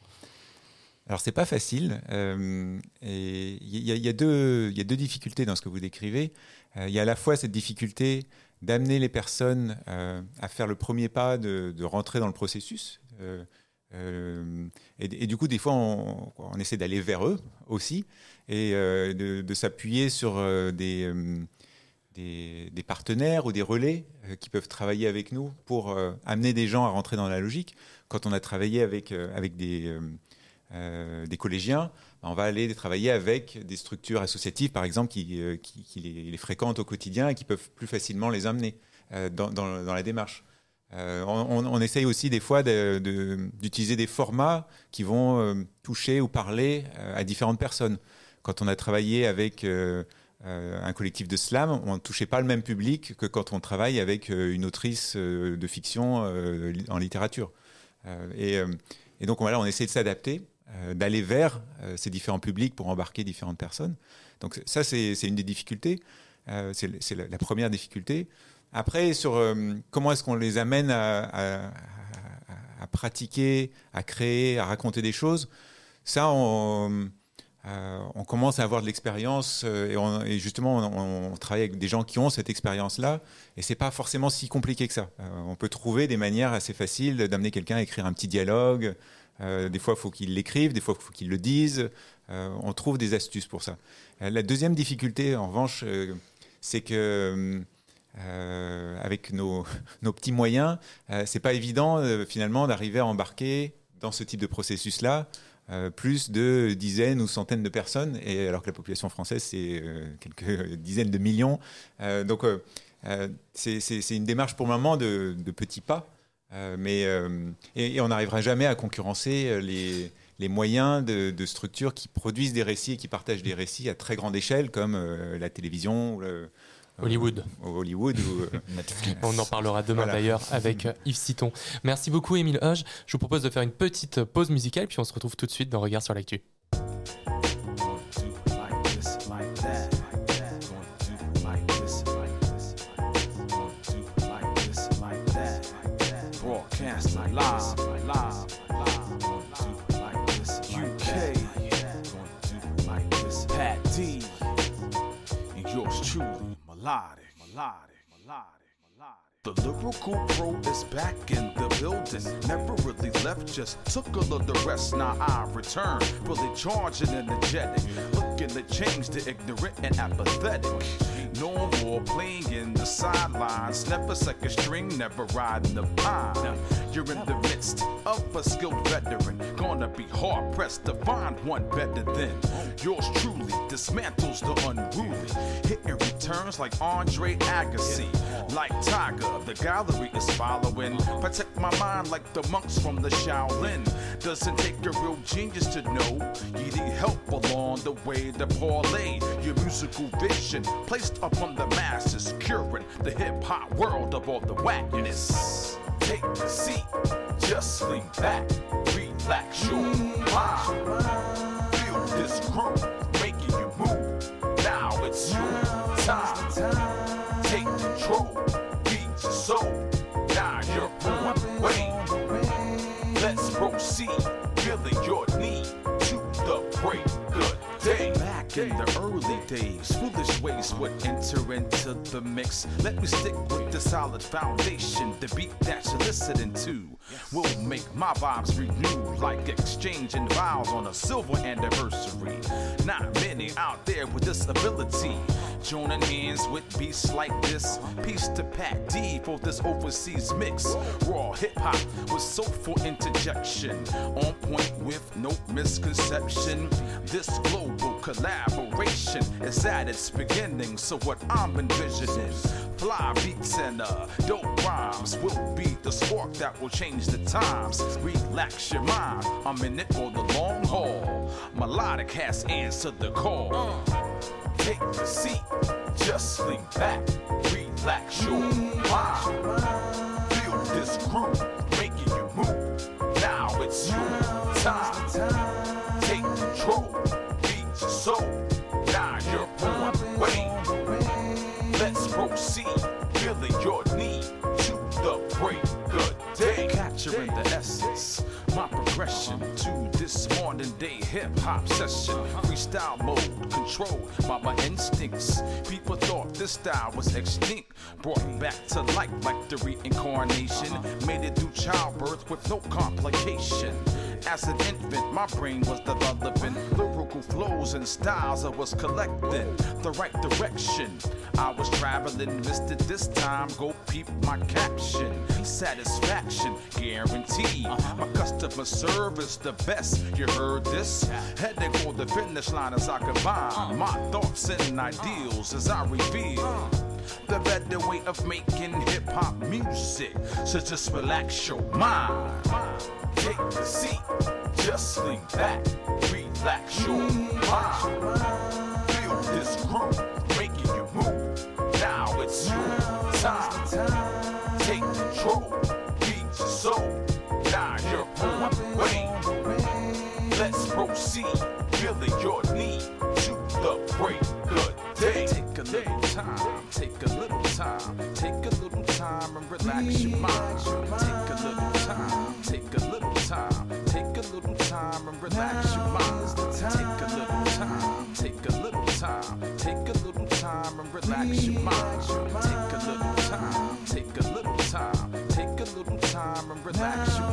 Alors c'est pas facile, euh, et il y, a- deux difficultés dans ce que vous décrivez. Euh, Il y a à la fois cette difficulté d'amener les personnes à faire le premier pas, de, rentrer dans le processus. Et, du coup, des fois, on, essaie d'aller vers eux aussi et de, s'appuyer sur des, des, partenaires ou des relais euh, qui peuvent travailler avec nous pour euh, amener des gens à rentrer dans la logique. Quand on a travaillé avec, euh, avec des, collégiens, ben, on va aller travailler avec des structures associatives, par exemple, qui, les, fréquentent au quotidien et qui peuvent plus facilement les amener dans, dans- la démarche. On, essaye aussi des fois d'utiliser des formats qui vont toucher ou parler à différentes personnes. Quand on a travaillé avec un collectif de slam, on ne touchait pas le même public que quand on travaille avec euh, une autrice euh, de fiction euh, en littérature. Euh, et, euh, et donc voilà, on essaie de s'adapter, euh, d'aller vers euh, ces différents publics pour embarquer différentes personnes. Donc ça, c'est une des difficultés. Euh, c'est la, première difficulté. Après, sur euh, comment est-ce qu'on les amène à- à pratiquer, à créer, à raconter des choses, ça, on, euh, on commence à avoir de l'expérience euh, et, justement, on, travaille avec des gens qui ont cette expérience-là et c'est pas forcément si compliqué que ça. Euh, on peut trouver des manières assez faciles d'amener quelqu'un à écrire un petit dialogue. Des fois, il faut qu'il l'écrive, des fois, il faut qu'il le dise. On trouve des astuces pour ça. La deuxième difficulté, en revanche, c'est que avec nos, nos petits moyens, c'est pas évident finalement d'arriver à embarquer dans ce type de processus-là euh, plus de dizaines ou centaines de personnes, et alors que la population française c'est euh, quelques dizaines de millions. Euh, donc c'est une démarche pour le moment de, petits pas, mais et, on n'arrivera jamais à concurrencer les les moyens de, structures qui produisent des récits et qui partagent des récits à très grande échelle, comme la télévision, le- Hollywood. Hollywood ou, euh, On en parlera demain Voilà. d'ailleurs avec euh, Yves Citon. Merci beaucoup Émile Hoge. Je vous propose de faire une petite pause musicale puis on se retrouve tout de suite dans Regard sur l'actu. Melodic, melodic, melodic, melodic. The lyrical pro is back in the building. Never really left, just took a little rest. Now I return, fully charged and energetic. Looking to change the ignorant and apathetic. No more playing in the sidelines. Never second string, never riding the pine. You're in the midst of a skilled veteran. Gonna be hard pressed to find one better than yours truly. Dismantles the unruly. Hitting returns like Andre Agassi. Like Tiger, the gallery is following. Protect my mind like the monks from the Shaolin. Doesn't take a real genius to know you need help along the way to parlay your musical vision placed upon the masses, curing the hip hop world of all the whackness. Take a seat, just lean back, relax your mind. Feel this groove making you move. Now it's your time. Take control, beat your soul. Now you're on way. Let's proceed, feeling your need to the break. Good day. Back in the early days, foolish ways would enter into the mix. Let me stick with the solid foundation. The beat that you're listening to will make my vibes renew like exchanging vows on a silver anniversary. Not many out there with this ability. Joining hands with beasts like this. Peace to Pat D for this overseas mix. Raw hip hop with soulful interjection. On point with no misconception. This global collaboration is at its beginning. So, what I'm envisioning fly beats and uh, dope rhymes will be the spark that will change the times. Relax your mind, I'm in it for the long haul. Melodic has answered the call. Take a seat, just lean back, relax your mind. Feel this groove capturing the essence. My progression to this modern day hip hop session. Freestyle mode, controlled by my instincts. People thought this style was extinct. Brought back to life like the reincarnation. Made it through childbirth with no complication. As an infant, my brain was developing lyrical flows and styles I was collecting. The right direction. I was traveling, missed it this time. Go peep my caption. Satisfaction guaranteed. Uh-huh. My customer service the best. You heard this? Heading for the finish line as I combine uh. my thoughts and ideals as I reveal uh. the better way of making hip hop music. So just relax your mind. Take a seat, just lean back, relax your mind. Feel this groove making you move. Now it's your time. Take control, beat your soul. Now you're on the way. Let's proceed, feeling your need to the break. Good day. Take a little time, take a little time, take a little time and relax your mind. Take a little time, take a little time, take a little time and relax your mind. Take a little time, take a little time, take a little time and relax your mind. Take a little time, take a little time, take a little time and relax your mind.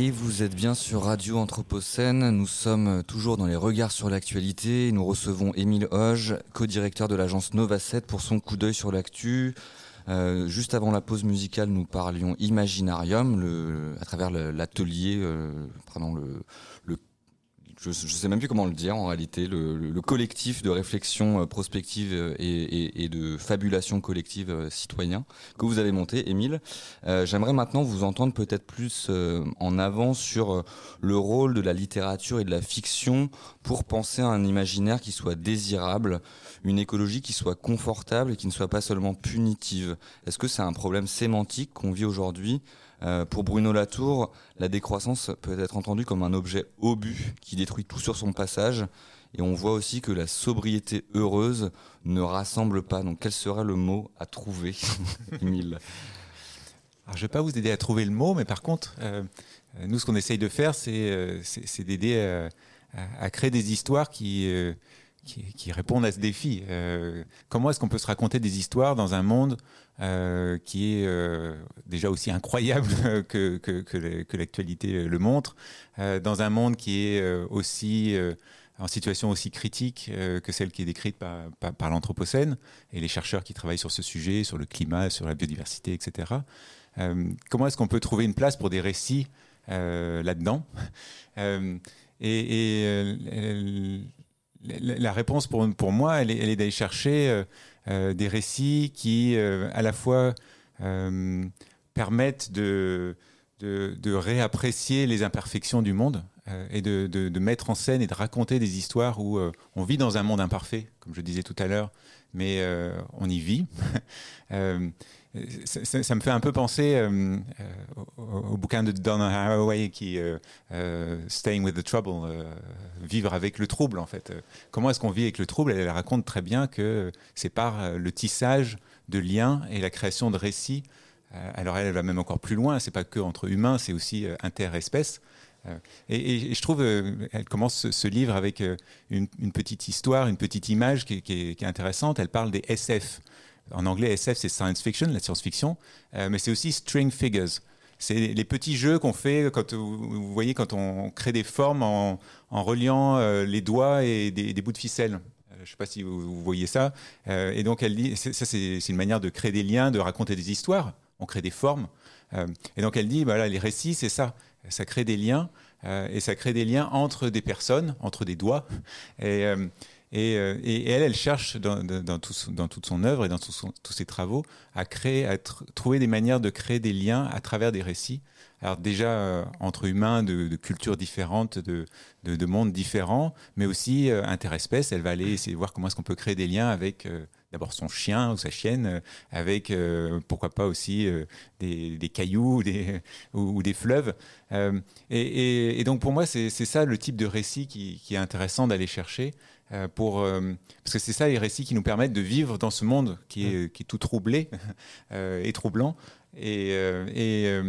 Et vous êtes bien sur Radio Anthropocène. Nous sommes toujours dans les regards sur l'actualité. Nous recevons Émile Hoge, co-directeur de l'agence Nova 7 pour son coup d'œil sur l'actu. Euh, juste avant la pause musicale, nous parlions Imaginarium, à travers l'atelier, euh, pardon, le, le- je ne sais même plus comment le dire en réalité, le, le- le collectif de réflexion euh, prospective euh, et, et- et de fabulation collective euh, citoyen que vous avez monté, Émile. Euh, J'aimerais maintenant vous entendre peut-être plus euh, en avant sur le rôle de la littérature et de la fiction pour penser à un imaginaire qui soit désirable, une écologie qui soit confortable et qui ne soit pas seulement punitive. Est-ce que c'est un problème sémantique qu'on vit aujourd'hui Euh, Pour Bruno Latour, la décroissance peut être entendue comme un objet obus qui détruit tout sur son passage. Et on voit aussi que la sobriété heureuse ne rassemble pas. Donc quel serait le mot à trouver, Émile? Alors, je ne vais pas vous aider à trouver le mot, mais par contre, euh, euh, nous, ce qu'on essaye de faire, c'est d'aider à, créer des histoires qui, répondent à ce défi. Comment est-ce qu'on peut se raconter des histoires dans un monde euh, qui est euh, déjà aussi incroyable que, que, l'actualité le montre, euh, dans un monde qui est aussi en situation aussi critique que celle qui est décrite par, l'Anthropocène et les chercheurs qui travaillent sur ce sujet, sur le climat, sur la biodiversité, etc. Comment est-ce qu'on peut trouver une place pour des récits là-dedans? Et, la, réponse pour, moi, elle est, d'aller chercher des récits qui, euh, à la fois, euh, permettent de, de, réapprécier les imperfections du monde euh, et de, de- mettre en scène et de raconter des histoires où euh, on vit dans un monde imparfait, comme je disais tout à l'heure, mais euh, on y vit. Ça, me fait un peu penser euh, euh, au, bouquin de Donna Haraway qui euh, euh, Staying with the Trouble, vivre avec le trouble en fait. Comment est-ce qu'on vit avec le trouble? Elle raconte très bien que c'est par le tissage de liens et la création de récits. Alors elle, va même encore plus loin. C'est pas que entre humains, c'est aussi interespèces. Et, et- je trouve, euh, elle commence ce, livre avec une, petite histoire, une petite image qui est intéressante. Elle parle des SF. En anglais, SF, c'est science fiction, la science-fiction, euh, mais c'est aussi string figures. C'est les petits jeux qu'on fait quand vous, voyez quand on crée des formes en, reliant euh, les doigts et des, bouts de ficelle. Euh, Je ne sais pas si vous, voyez ça. Et donc elle dit, ça c'est une manière de créer des liens, de raconter des histoires. On crée des formes. Et donc elle dit, voilà, les récits, c'est ça. Ça crée des liens et ça crée des liens entre des personnes, entre des doigts. Et, et, euh, et elle, elle cherche dans, toute son œuvre et dans tous ses travaux à créer, à tr- trouver des manières de créer des liens à travers des récits. Alors déjà euh, entre humains de, cultures différentes, de, de, de mondes différents, mais aussi euh, interespèces. Elle va aller essayer de voir comment est-ce qu'on peut créer des liens avec euh, d'abord son chien ou sa chienne, avec pourquoi pas aussi des, cailloux ou des, fleuves. Et, donc pour moi, c'est ça le type de récit qui est intéressant d'aller chercher. Euh, pour, euh, parce que c'est ça les récits qui nous permettent de vivre dans ce monde qui est, qui est tout troublé euh, et troublant. Et, et,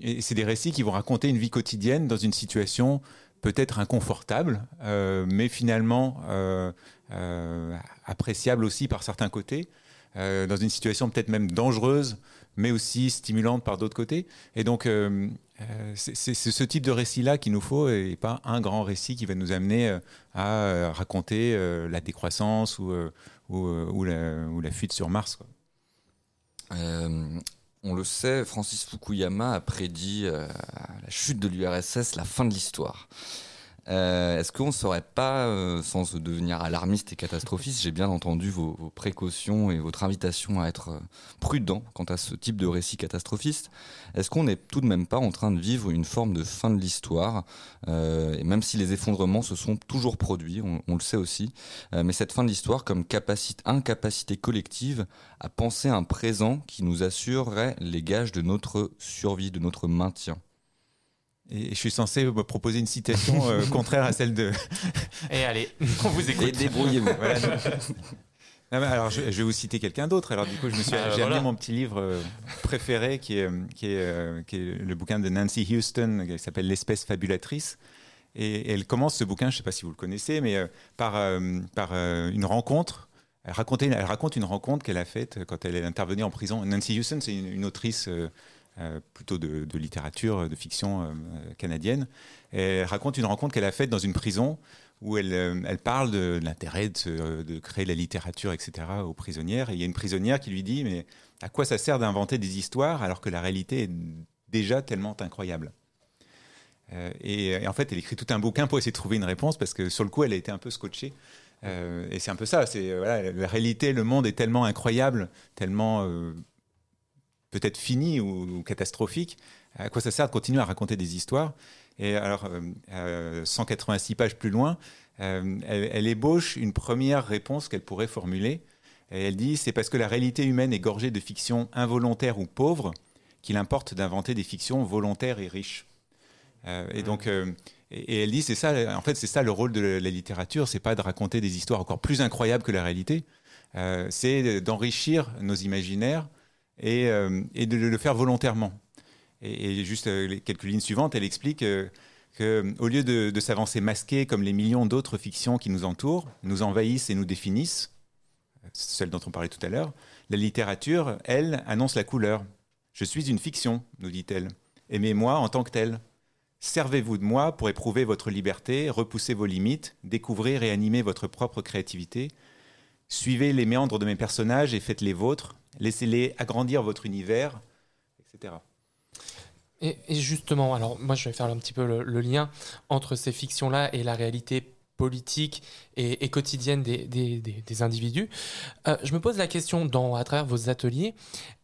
et c'est des récits qui vont raconter une vie quotidienne dans une situation peut-être inconfortable, euh, mais finalement euh, euh, appréciable aussi par certains côtés, dans une situation peut-être même dangereuse, mais aussi stimulante par d'autres côtés. Et donc, euh, euh, c'est ce type de récit-là qu'il nous faut, et pas un grand récit qui va nous amener euh, à raconter la décroissance ou, la, fuite sur Mars. on le sait, Francis Fukuyama a prédit la chute de l'URSS, la fin de l'histoire. Euh, Est-ce qu'on ne saurait pas, euh, sans devenir alarmiste et catastrophiste, j'ai bien entendu vos, précautions et votre invitation à être euh, prudent quant à ce type de récit catastrophiste, est-ce qu'on n'est tout de même pas en train de vivre une forme de fin de l'histoire euh, Et même si les effondrements se sont toujours produits, on, le sait aussi, mais cette fin de l'histoire comme capacité, incapacité collective à penser un présent qui nous assurerait les gages de notre survie, de notre maintien? Et je suis censé me proposer une citation euh, contraire à celle de. Et allez, on vous Et écoute. débrouillez-vous. Voilà. Non, mais alors, je, je vais vous citer quelqu'un d'autre. Alors, du coup, je me suis, Ah, j'ai voilà. amené mon petit livre euh, préféré, qui est, qui, est, euh, qui est le bouquin de Nancy Houston, qui s'appelle L'espèce fabulatrice. Et, elle commence ce bouquin, je ne sais pas si vous le connaissez, mais euh, par, euh, par euh, une rencontre. Elle, racontait, elle raconte une rencontre qu'elle a faite quand elle est intervenue en prison. Nancy Houston, c'est une, une autrice euh, euh, plutôt de, littérature, de fiction euh, canadienne. Raconte une rencontre qu'elle a faite dans une prison où elle, euh, elle parle de, l'intérêt de, de créer la littérature, etc., aux prisonnières. Et il y a une prisonnière qui lui dit, mais à quoi ça sert d'inventer des histoires alors que la réalité est déjà tellement incroyable? Et, et en fait, elle écrit tout un bouquin pour essayer de trouver une réponse parce que sur le coup, elle a été un peu scotchée. Et c'est un peu ça. Voilà, la réalité, le monde est tellement incroyable, tellement peut-être fini ou, ou catastrophique. À quoi ça sert de continuer à raconter des histoires? Et alors, euh, euh, 186 pages plus loin, euh, elle, elle ébauche une première réponse qu'elle pourrait formuler. Et elle dit c'est parce que la réalité humaine est gorgée de fictions involontaires ou pauvres qu'il importe d'inventer des fictions volontaires et riches. Euh, et donc, euh, et, et elle dit c'est ça. En fait, c'est ça le rôle de la, la littérature. C'est pas de raconter des histoires encore plus incroyables que la réalité. Euh, c'est d'enrichir nos imaginaires et, euh, de le faire volontairement. Et, juste euh, quelques lignes suivantes, elle explique euh, que, au lieu de, de s'avancer masqué comme les millions d'autres fictions qui nous entourent, nous envahissent et nous définissent, celle dont on parlait tout à l'heure, la littérature, elle, annonce la couleur. Je suis une fiction, nous dit-elle. Aimez-moi en tant que telle. Servez-vous de moi pour éprouver votre liberté, repousser vos limites, découvrir et animer votre propre créativité. Suivez les méandres de mes personnages et faites les vôtres. Laissez-les agrandir votre univers, etc. Et, justement, alors moi je vais faire un petit peu le, lien entre ces fictions-là et la réalité politique et, quotidienne des- des individus. Euh, je me pose la question, dans, à travers vos ateliers,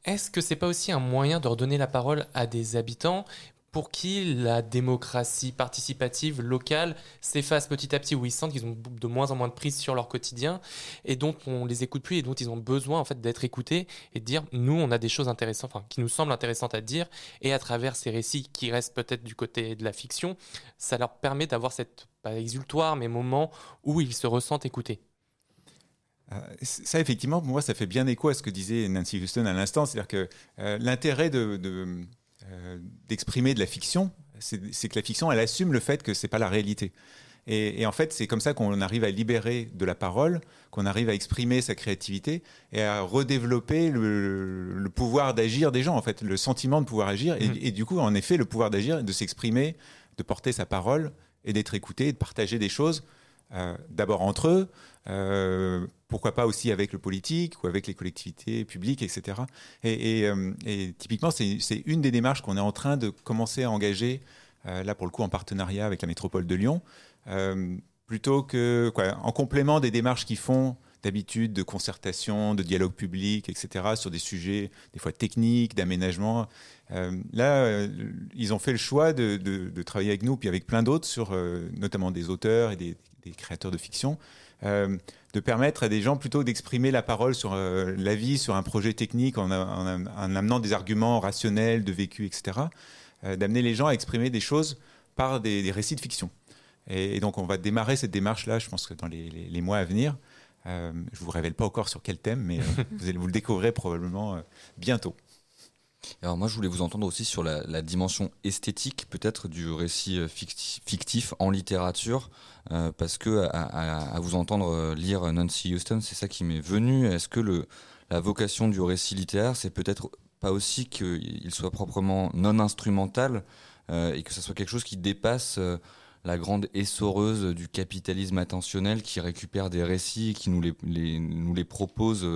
est-ce que c'est pas aussi un moyen de redonner la parole à des habitants pour qui la démocratie participative locale s'efface petit à petit, où ils sentent qu'ils ont de moins en moins de prise sur leur quotidien et dont on les écoute plus et dont ils ont besoin en fait d'être écoutés et de dire nous on a des choses intéressantes, enfin qui nous semblent intéressantes à dire et à travers ces récits qui restent peut-être du côté de la fiction, ça leur permet d'avoir cette pas exultoire mais moment où ils se ressentent écoutés. Euh, Ça, effectivement, pour moi, ça fait bien écho à ce que disait Nancy Houston à l'instant. C'est-à-dire que euh, l'intérêt de- d'exprimer de, la fiction, c'est que la fiction, elle assume le fait que c'est pas la réalité. Et, et en fait, c'est comme ça qu'on arrive à libérer de la parole, qu'on arrive à exprimer sa créativité et à redévelopper le, le pouvoir d'agir des gens, en fait, le sentiment de pouvoir agir. Et, Mhm. et du coup, en effet, le pouvoir d'agir, de s'exprimer, de porter sa parole et d'être écouté, et de partager des choses, euh, d'abord entre eux, euh, pourquoi pas aussi avec le politique ou avec les collectivités publiques, etc. Et, et, euh, et typiquement, c'est une des démarches qu'on est en train de commencer à engager, là pour le coup en partenariat avec la métropole de Lyon, plutôt que, quoi, en complément des démarches qu'ils font d'habitude de concertation, de dialogue public, etc., sur des sujets des fois techniques, d'aménagement. Là, ils ont fait le choix de, travailler avec nous, puis avec plein d'autres, sur notamment des auteurs et des, des créateurs de fiction, euh, de permettre à des gens plutôt d'exprimer la parole sur euh, la vie, sur un projet technique, en, amenant des arguments rationnels, de vécu, etc., euh, d'amener les gens à exprimer des choses par des, des récits de fiction. Et, et donc, on va démarrer cette démarche-là, je pense que dans les, les- les mois à venir. Euh, je vous révèle pas encore sur quel thème, mais euh, vous, allez, vous le découvrirez probablement euh, bientôt. Alors moi, je voulais vous entendre aussi sur la, la dimension esthétique, peut-être du récit ficti- fictif en littérature, euh, parce que à, vous entendre euh, lire Nancy Houston, c'est ça qui m'est venu. Est-ce que la vocation du récit littéraire, c'est peut-être pas aussi qu'il soit proprement non instrumental euh, et que ce soit quelque chose qui dépasse la grande essoreuse du capitalisme attentionnel qui récupère des récits qui nous les, propose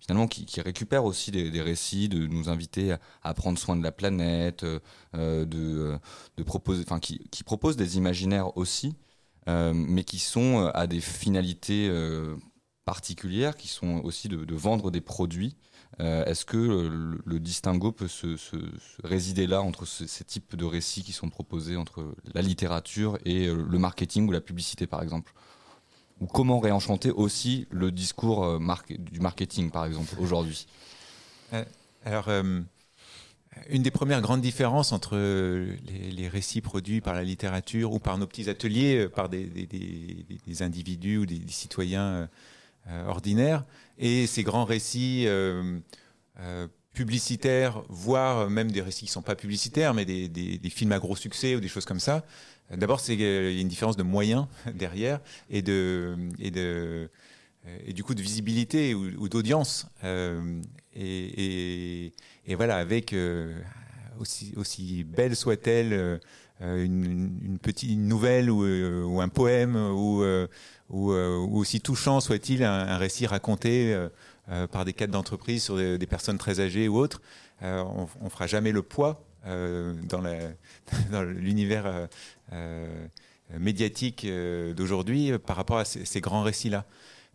finalement qui, récupère aussi des, récits, de nous inviter à, prendre soin de la planète, de, proposer, enfin qui, propose des imaginaires aussi, mais qui sont euh, à des finalités euh, particulières, qui sont aussi de, vendre des produits. Euh, Est-ce que le, distinguo peut se, résider là entre ce- ces types de récits qui sont proposés entre la littérature et euh, le marketing ou la publicité par exemple? Ou comment réenchanter aussi le discours euh, du marketing, par exemple, aujourd'hui? Alors, euh, une des premières grandes différences entre euh, les, récits produits par la littérature ou par nos petits ateliers, euh, par des, individus ou des, citoyens euh, ordinaires, et ces grands récits publicitaires, voire même des récits qui ne sont pas publicitaires, mais des, films à gros succès ou des choses comme ça. D'abord, qu'il y a une différence de moyens derrière et de, et du coup de visibilité ou, d'audience. Et, voilà, avec euh, aussi, belle soit-elle, euh, une, petite nouvelle ou, euh, ou un poème ou, aussi touchant soit-il un, récit raconté par des cadres d'entreprise sur des, personnes très âgées ou autres, on, on fera jamais le poids dans l'univers médiatique d'aujourd'hui par rapport à ces grands récits-là.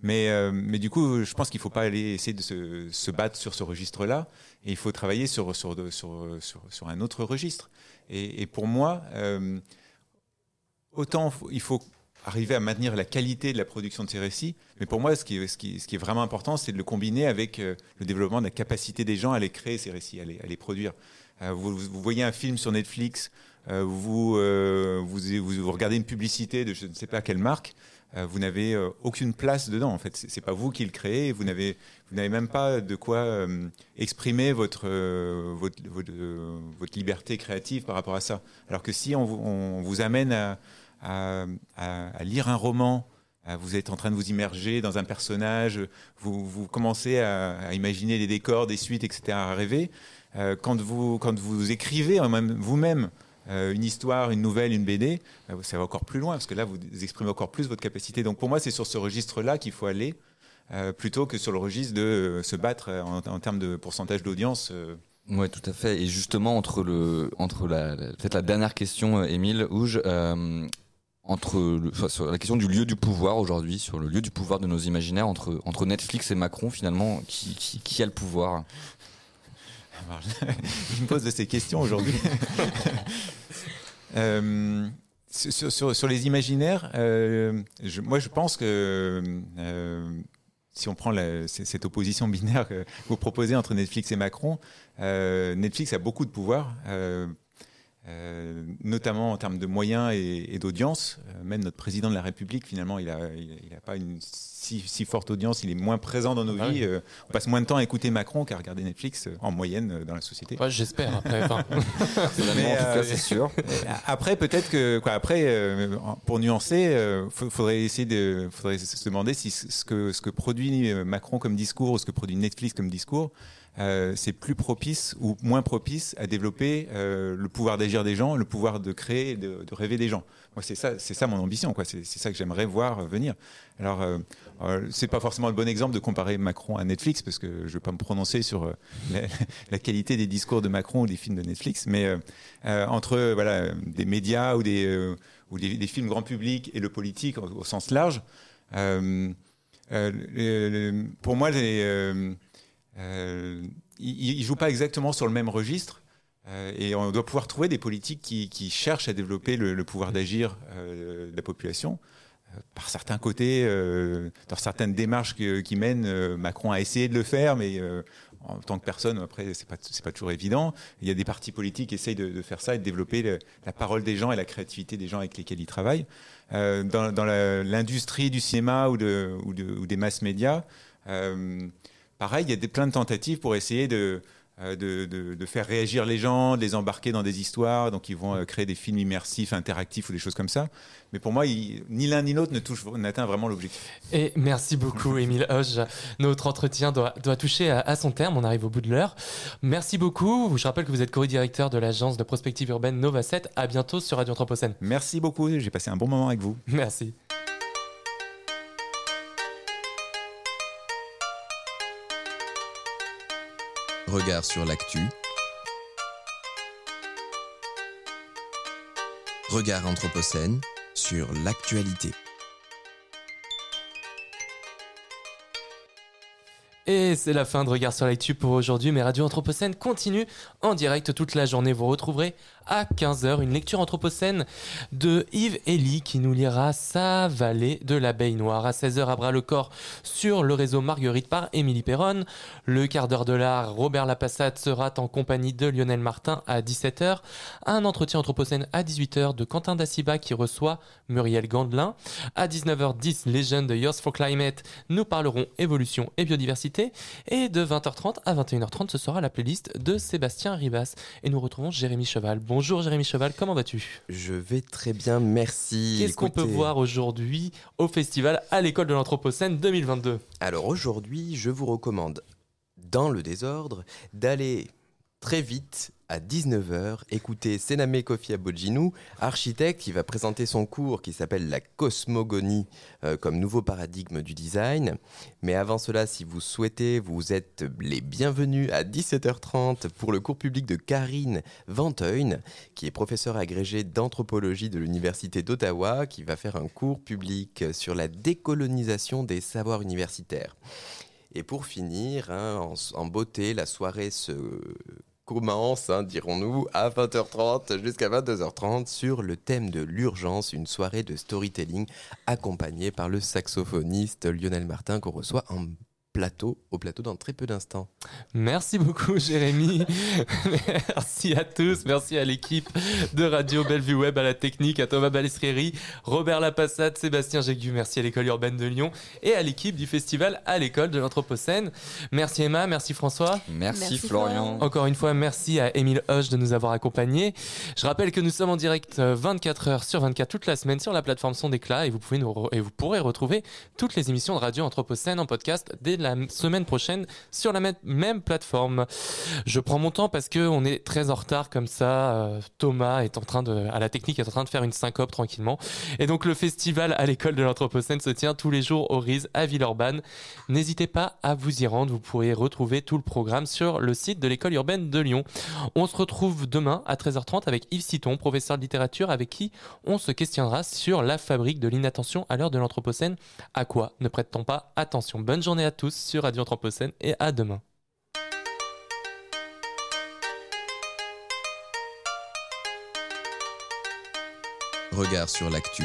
Mais, euh, mais du coup, je pense qu'il ne faut pas essayer de se, battre sur ce registre-là, il faut travailler sur, un autre registre. Et, pour moi, euh, autant il faut arriver à maintenir la qualité de la production de ces récits, mais pour moi, ce qui est, vraiment important, c'est de le combiner avec euh, le développement de la capacité des gens à les créer, ces récits, à les, produire. Vous, voyez un film sur Netflix, vous, regardez une publicité de je ne sais pas quelle marque, vous n'avez euh, aucune place dedans. En fait, c'est pas vous qui le créez. Vous n'avez, vous n'avez même pas de quoi euh, exprimer votre, euh, votre, euh, liberté créative par rapport à ça. Alors que si on, vous- amène à, lire un roman, vous êtes en train de vous immerger dans un personnage, vous, vous commencez à, imaginer les décors, des suites, etc., à rêver. Euh, quand, vous, quand vous écrivez vous-même euh, une histoire, une nouvelle, une BD, euh, ça va encore plus loin, parce que là, vous exprimez encore plus votre capacité. Donc pour moi, c'est sur ce registre-là qu'il faut aller, euh, plutôt que sur le registre de euh, se battre euh, en, termes de pourcentage d'audience. euh. Ouais, tout à fait. Et justement, entre, le, entre la, peut-être la dernière question, euh, Émile Houge, euh, entre sur la question du lieu du pouvoir aujourd'hui, sur le lieu du pouvoir de nos imaginaires, entre, entre Netflix et Macron, finalement, qui, qui a le pouvoir? Alors, je me pose de ces questions aujourd'hui. Euh, sur, sur- sur les imaginaires, euh, je- moi je pense que euh, si on prend la- cette opposition binaire que vous proposez entre Netflix et Macron, Netflix a beaucoup de pouvoir. Euh, notamment en termes de moyens et, et d'audience. Euh, même notre président de la République, finalement, il n'a il, il a pas une si, si forte audience, il est moins présent dans nos Ah vies. oui. Euh, on passe moins de temps à écouter Macron qu'à regarder Netflix euh, en moyenne euh, dans la société. Ouais, J'espère après. enfin. Finalement, en tout euh, cas, c'est sûr. après, peut-être que, quoi, après, euh, pour nuancer, euh, faut- faudrait essayer de, faudrait se demander si ce que, ce que produit Macron comme discours ou ce que produit Netflix comme discours, euh, c'est plus propice ou moins propice à développer euh, le pouvoir d'agir des gens, le pouvoir de créer, de, de rêver des gens. Moi, c'est ça, c'est ça mon ambition, quoi. C'est ça que j'aimerais voir venir. Alors, euh, euh, c'est pas forcément le bon exemple de comparer Macron à Netflix, parce que je vais pas me prononcer sur euh, la, la qualité des discours de Macron ou des films de Netflix, mais entre voilà des médias ou des ou des, films grand public et le politique au, au sens large. pour moi, les, euh, ils ne jouent pas exactement sur le même registre. euh, et on doit pouvoir trouver des politiques qui, qui cherchent à développer le, le pouvoir d'agir euh, de la population. Euh, Par certains côtés, euh, dans certaines démarches qui mènent, Macron a essayé de le faire, mais en tant que personne, après, c'est pas pas toujours évident. Il y a des partis politiques qui essayent de, de faire ça et de développer la parole des gens et la créativité des gens avec lesquels ils travaillent. Euh, dans dans l'industrie du cinéma ou, de, ou, de- ou des masses médias, euh, pareil, il y a des, plein de tentatives pour essayer de, euh, de, de- de faire réagir les gens, de les embarquer dans des histoires. Donc, ils vont euh, créer des films immersifs, interactifs ou des choses comme ça. Mais pour moi, il- ni l'un ni l'autre ne touche- n'atteint vraiment l'objectif. Et merci beaucoup, Émile Hoche. Notre entretien doit, doit toucher à, à son terme. On arrive au bout de l'heure. Merci beaucoup. Je rappelle que vous êtes co-directeur de l'agence de prospective urbaine Nova 7. À bientôt sur Radio Anthropocène. Merci beaucoup. J'ai passé un bon moment avec vous. Merci. Regard sur l'actu. Regard Anthropocène sur l'actualité. Et c'est la fin de Regard sur l'actu pour aujourd'hui, mais Radio Anthropocène continue en direct toute la journée. Vous retrouverez à 15h une lecture Anthropocène de Yves Elie qui nous lira Sa vallée de l'abeille noire. À 16h à bras le corps sur le réseau Marguerite par Émilie Perronne. Le quart d'heure de l'art, Robert Lapassade sera en compagnie de Lionel Martin à 17h. Un entretien Anthropocène à 18h de Quentin Daciba qui reçoit Muriel Gandelin. À 19h10, les jeunes de Yours for Climate nous parleront évolution et biodiversité. Et de 20h30 à 21h30, ce sera la playlist de Sébastien Ribas. Et nous retrouvons Jérémy Cheval. Bonjour Jérémy Cheval, comment vas-tu? Je vais très bien, merci. Qu'est-ce qu'on peut voir aujourd'hui au festival à l'école de l'Anthropocène 2022 Alors aujourd'hui, je vous recommande, dans le désordre, d'aller très vite à 19h, écoutez Sename Kofi Abodjinou, architecte qui va présenter son cours qui s'appelle la cosmogonie euh, comme nouveau paradigme du design. Mais avant cela, si vous souhaitez, vous êtes les bienvenus à 17h30 pour le cours public de Karine Vanteuil, qui est professeure agrégée d'anthropologie de l'Université d'Ottawa, qui va faire un cours public sur la décolonisation des savoirs universitaires. Et pour finir, hein, en, en beauté, la soirée se commence, hein, dirons-nous, à 20h30 jusqu'à 22h30 sur le thème de l'urgence, une soirée de storytelling accompagnée par le saxophoniste Lionel Martin qu'on reçoit en plateau, au plateau dans très peu d'instants. Merci beaucoup Jérémy. merci à tous, merci à l'équipe de Radio Bellevue Web, à la technique, à Thomas Balestrieri, Robert Lapassade, Sébastien Jégu, merci à l'école urbaine de Lyon et à l'équipe du festival à l'école de l'Anthropocène. Merci Emma, merci François. Merci, Merci, Florian. Encore une fois, merci à Émile Hoche de nous avoir accompagnés. Je rappelle que nous sommes en direct euh, 24 heures sur 24 toute la semaine sur la plateforme Son d'éclat et vous pouvez nous et vous pourrez retrouver toutes les émissions de Radio Anthropocène en podcast dès la semaine prochaine sur la même- plateforme. Je prends mon temps parce que on est très en retard comme ça. Euh, Thomas est en train de, à la technique, est en train de faire une syncope tranquillement. Et donc le festival à l'école de l'Anthropocène se tient tous les jours au RIS à Villeurbanne. N'hésitez pas à vous y rendre. Vous pourrez retrouver tout le programme sur le site de l'école urbaine de Lyon. On se retrouve demain à 13h30 avec Yves Citon, professeur de littérature, avec qui on se questionnera sur la fabrique de l'inattention à l'heure de l'Anthropocène. À quoi ne prête-t-on pas attention? Bonne journée à sur Radio Anthropocène et à demain. Regard sur l'actu,